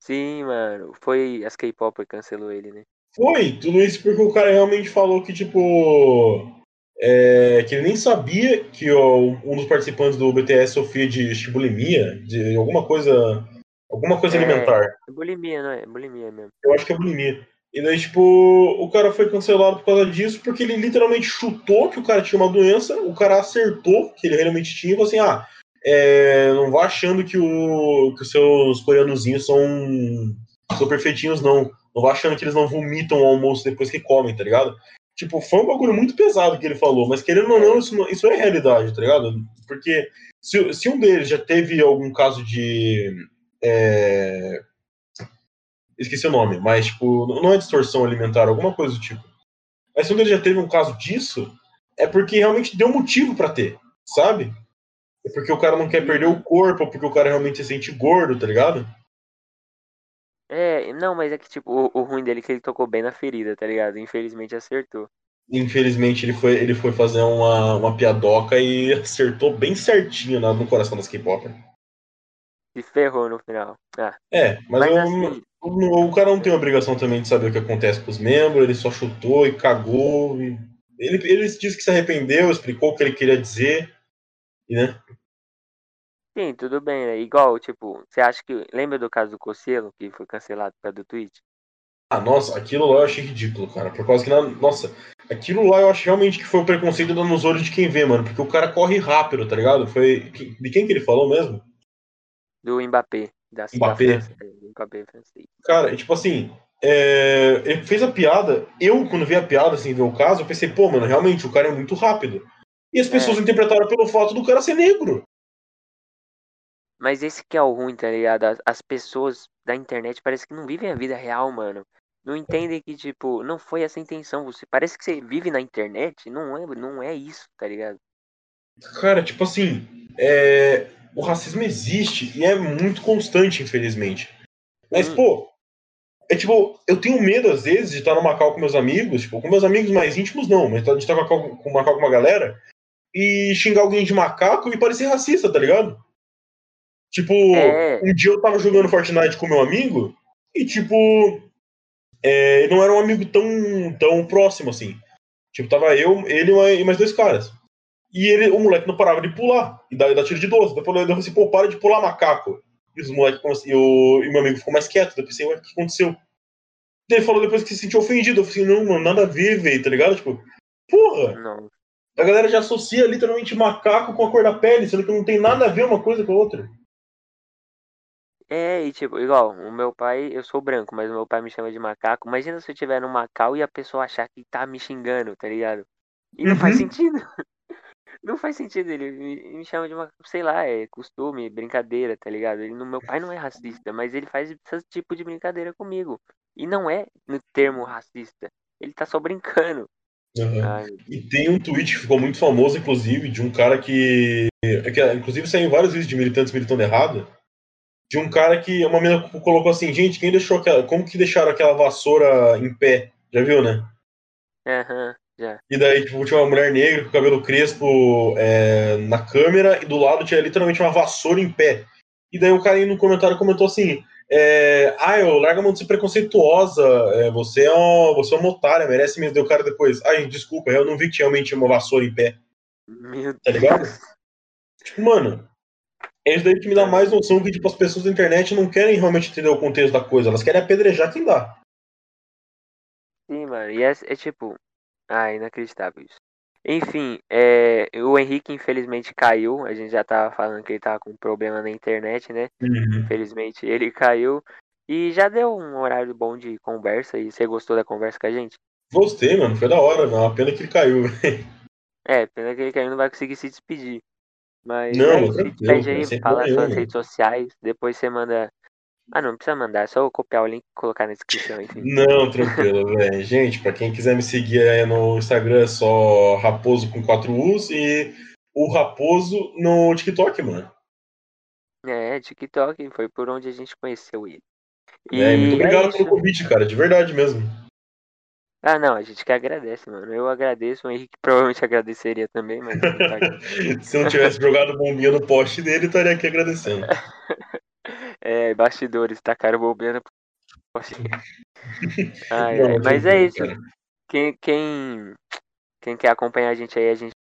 Sim, mano. Foi as K-Pop que cancelou ele, né? Foi, tudo isso porque o cara realmente falou que, tipo. É, que ele nem sabia que ó, um dos participantes do BTS sofria de bulimia, de alguma coisa. Alguma coisa É. alimentar. É bulimia, não é? É bulimia mesmo. Eu acho que é bulimia. E daí, tipo, o cara foi cancelado por causa disso, porque ele literalmente chutou que o cara tinha uma doença, o cara acertou que ele realmente tinha, e falou assim, ah, é, não vá achando que, o, que os seus coreanozinhos são, são perfeitinhos, não. Não vá achando que eles não vomitam o almoço depois que comem, tá ligado? Tipo, foi um bagulho muito pesado que ele falou, mas querendo ou não, isso, isso é realidade, tá ligado? Porque se, se um deles já teve algum caso de... é, esqueci o nome, mas tipo, não é distorção alimentar, alguma coisa do tipo. Mas se um deles já teve um caso disso, é porque realmente deu motivo pra ter, sabe? É porque o cara não quer perder o corpo, ou porque o cara realmente se sente gordo, tá ligado? É, não, mas é que, tipo, o, o ruim dele é que ele tocou bem na ferida, tá ligado? Infelizmente acertou. Infelizmente ele foi, ele foi fazer uma, uma piadoca e acertou bem certinho na- no coração das K-pop. Se ferrou no final. Ah, É, mas, mas eu- assim, o, o cara não tem obrigação também de saber o que acontece com os membros, ele só chutou e cagou. e- Ele, ele disse que se arrependeu, explicou o que ele queria dizer. E, né? Sim, tudo bem, né? Igual, tipo, você acha que. Lembra do caso do Cocielo, que foi cancelado por causa do tweet? Ah, nossa, aquilo lá eu achei ridículo, cara. Por causa que, na- nossa, aquilo lá eu acho realmente que foi o preconceito dando nos olhos de quem vê, mano. Porque o cara corre rápido, tá ligado? Foi. De quem que ele falou mesmo? Do Mbappé. Da, da Mbappé. França. é, Mbappé francês. Cara, e tipo assim, é, ele fez a piada. Eu, quando vi a piada, assim, ver o caso, eu pensei, pô, mano, realmente o cara é muito rápido. E as pessoas interpretaram pelo fato do cara ser negro. Mas esse que é o ruim, tá ligado? As, as pessoas da internet parece que não vivem a vida real, mano. Não entendem que, tipo, não foi essa a intenção. Você parece que você vive na internet. Não é, não é isso, tá ligado? Cara, tipo assim, é, o racismo existe e é muito constante, infelizmente. Mas, Hum. pô, é tipo, eu tenho medo, às vezes, de estar no Macau com meus amigos, tipo, com meus amigos mais íntimos, não, mas de estar no Macau, com Macau com uma galera e xingar alguém de macaco e parecer racista, tá ligado? Tipo, É. um dia eu tava jogando Fortnite com meu amigo e, tipo, é, não era um amigo tão, tão próximo assim. Tipo, tava eu, ele e mais dois caras. E ele, o moleque não parava de pular. E dá tiro de 12. Depois eu falei assim, pô, para de pular macaco. E os moleques e o, e meu amigo ficou mais quieto. Daí eu pensei, ué, o que aconteceu? Ele falou depois que se sentiu ofendido. Eu falei assim, não, mano, nada a ver, velho, tá ligado? Tipo, porra, Não. a galera já associa literalmente macaco com a cor da pele, sendo que não tem nada a ver uma coisa com a outra. É, e tipo, igual, o meu pai, eu sou branco, mas o meu pai me chama de macaco. Imagina se eu estiver no Macau e a pessoa achar que tá me xingando, tá ligado? E não faz Uhum. sentido. Não faz sentido, ele me, me chama de uma, sei lá, é costume, brincadeira, tá ligado? Ele, no meu pai não é racista, mas ele faz esse tipo de brincadeira comigo. E não é no termo racista. Ele tá só brincando. Uhum. E tem um tweet que ficou muito famoso, inclusive, de um cara que. é que, inclusive saiu vários vídeos de militantes militando errado. De um cara que. Uma menina colocou assim, gente, quem deixou aquela. Como que deixaram aquela vassoura em pé? Já viu, né? Aham, já. E daí, tipo, tinha uma mulher negra com cabelo crespo é, na câmera, e do lado tinha literalmente uma vassoura em pé. E daí o cara aí no comentário comentou assim: é, Ah, eu larga a mão de ser preconceituosa, é, você, é uma, você é uma otária, merece mesmo. Daí o cara depois, ai, desculpa, eu não vi que realmente tinha uma vassoura em pé, Meu tá ligado? tipo, mano, é isso daí que me dá mais noção que, tipo, as pessoas da internet não querem realmente entender o contexto da coisa, elas querem apedrejar quem dá. Sim, mano. E é, é tipo. Ah, inacreditável isso. Enfim, é, o Henrique infelizmente caiu. A gente já tava falando que ele tava com problema na internet, né? Infelizmente ele caiu. E já deu um horário bom de conversa. E você gostou da conversa com a gente? Gostei, mano, foi da hora, é uma pena que ele caiu. É, pena que ele caiu não vai conseguir se despedir. Mas Não, é isso, cara, aí, fala problema, suas redes sociais. Depois você manda. Ah, não, não precisa mandar, é só eu copiar o link e colocar na descrição, enfim. Não, tranquilo, velho. Gente, pra quem quiser me seguir aí no Instagram é só Raposo com 4 U's e o Raposo no TikTok, mano. É, TikTok, foi por onde a gente conheceu ele. E É, muito obrigado é pelo convite, cara, de verdade mesmo. Ah, não, a gente que agradece, mano. Eu agradeço, o Henrique provavelmente agradeceria também, mas não tá. Se não tivesse jogado bombinha no poste dele, estaria aqui agradecendo. É, bastidores, tacaram bobeira. Ai, Não, ai, mas é isso. cara. Quem, quem, quem quer acompanhar a gente aí, a gente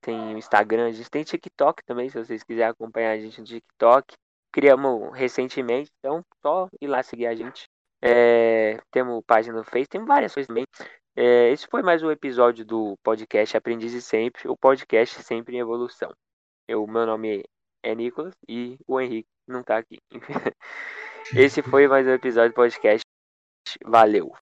tem o Instagram, a gente tem TikTok também, se vocês quiserem acompanhar a gente no TikTok. Criamos recentemente, então só ir lá seguir a gente. É, temos página no Face, tem várias coisas também. É, esse foi mais um episódio do podcast Aprendizes Sempre, o podcast sempre em evolução. Eu, meu nome é Nicolas e o Henrique não tá aqui. Esse foi mais um episódio do podcast. Valeu!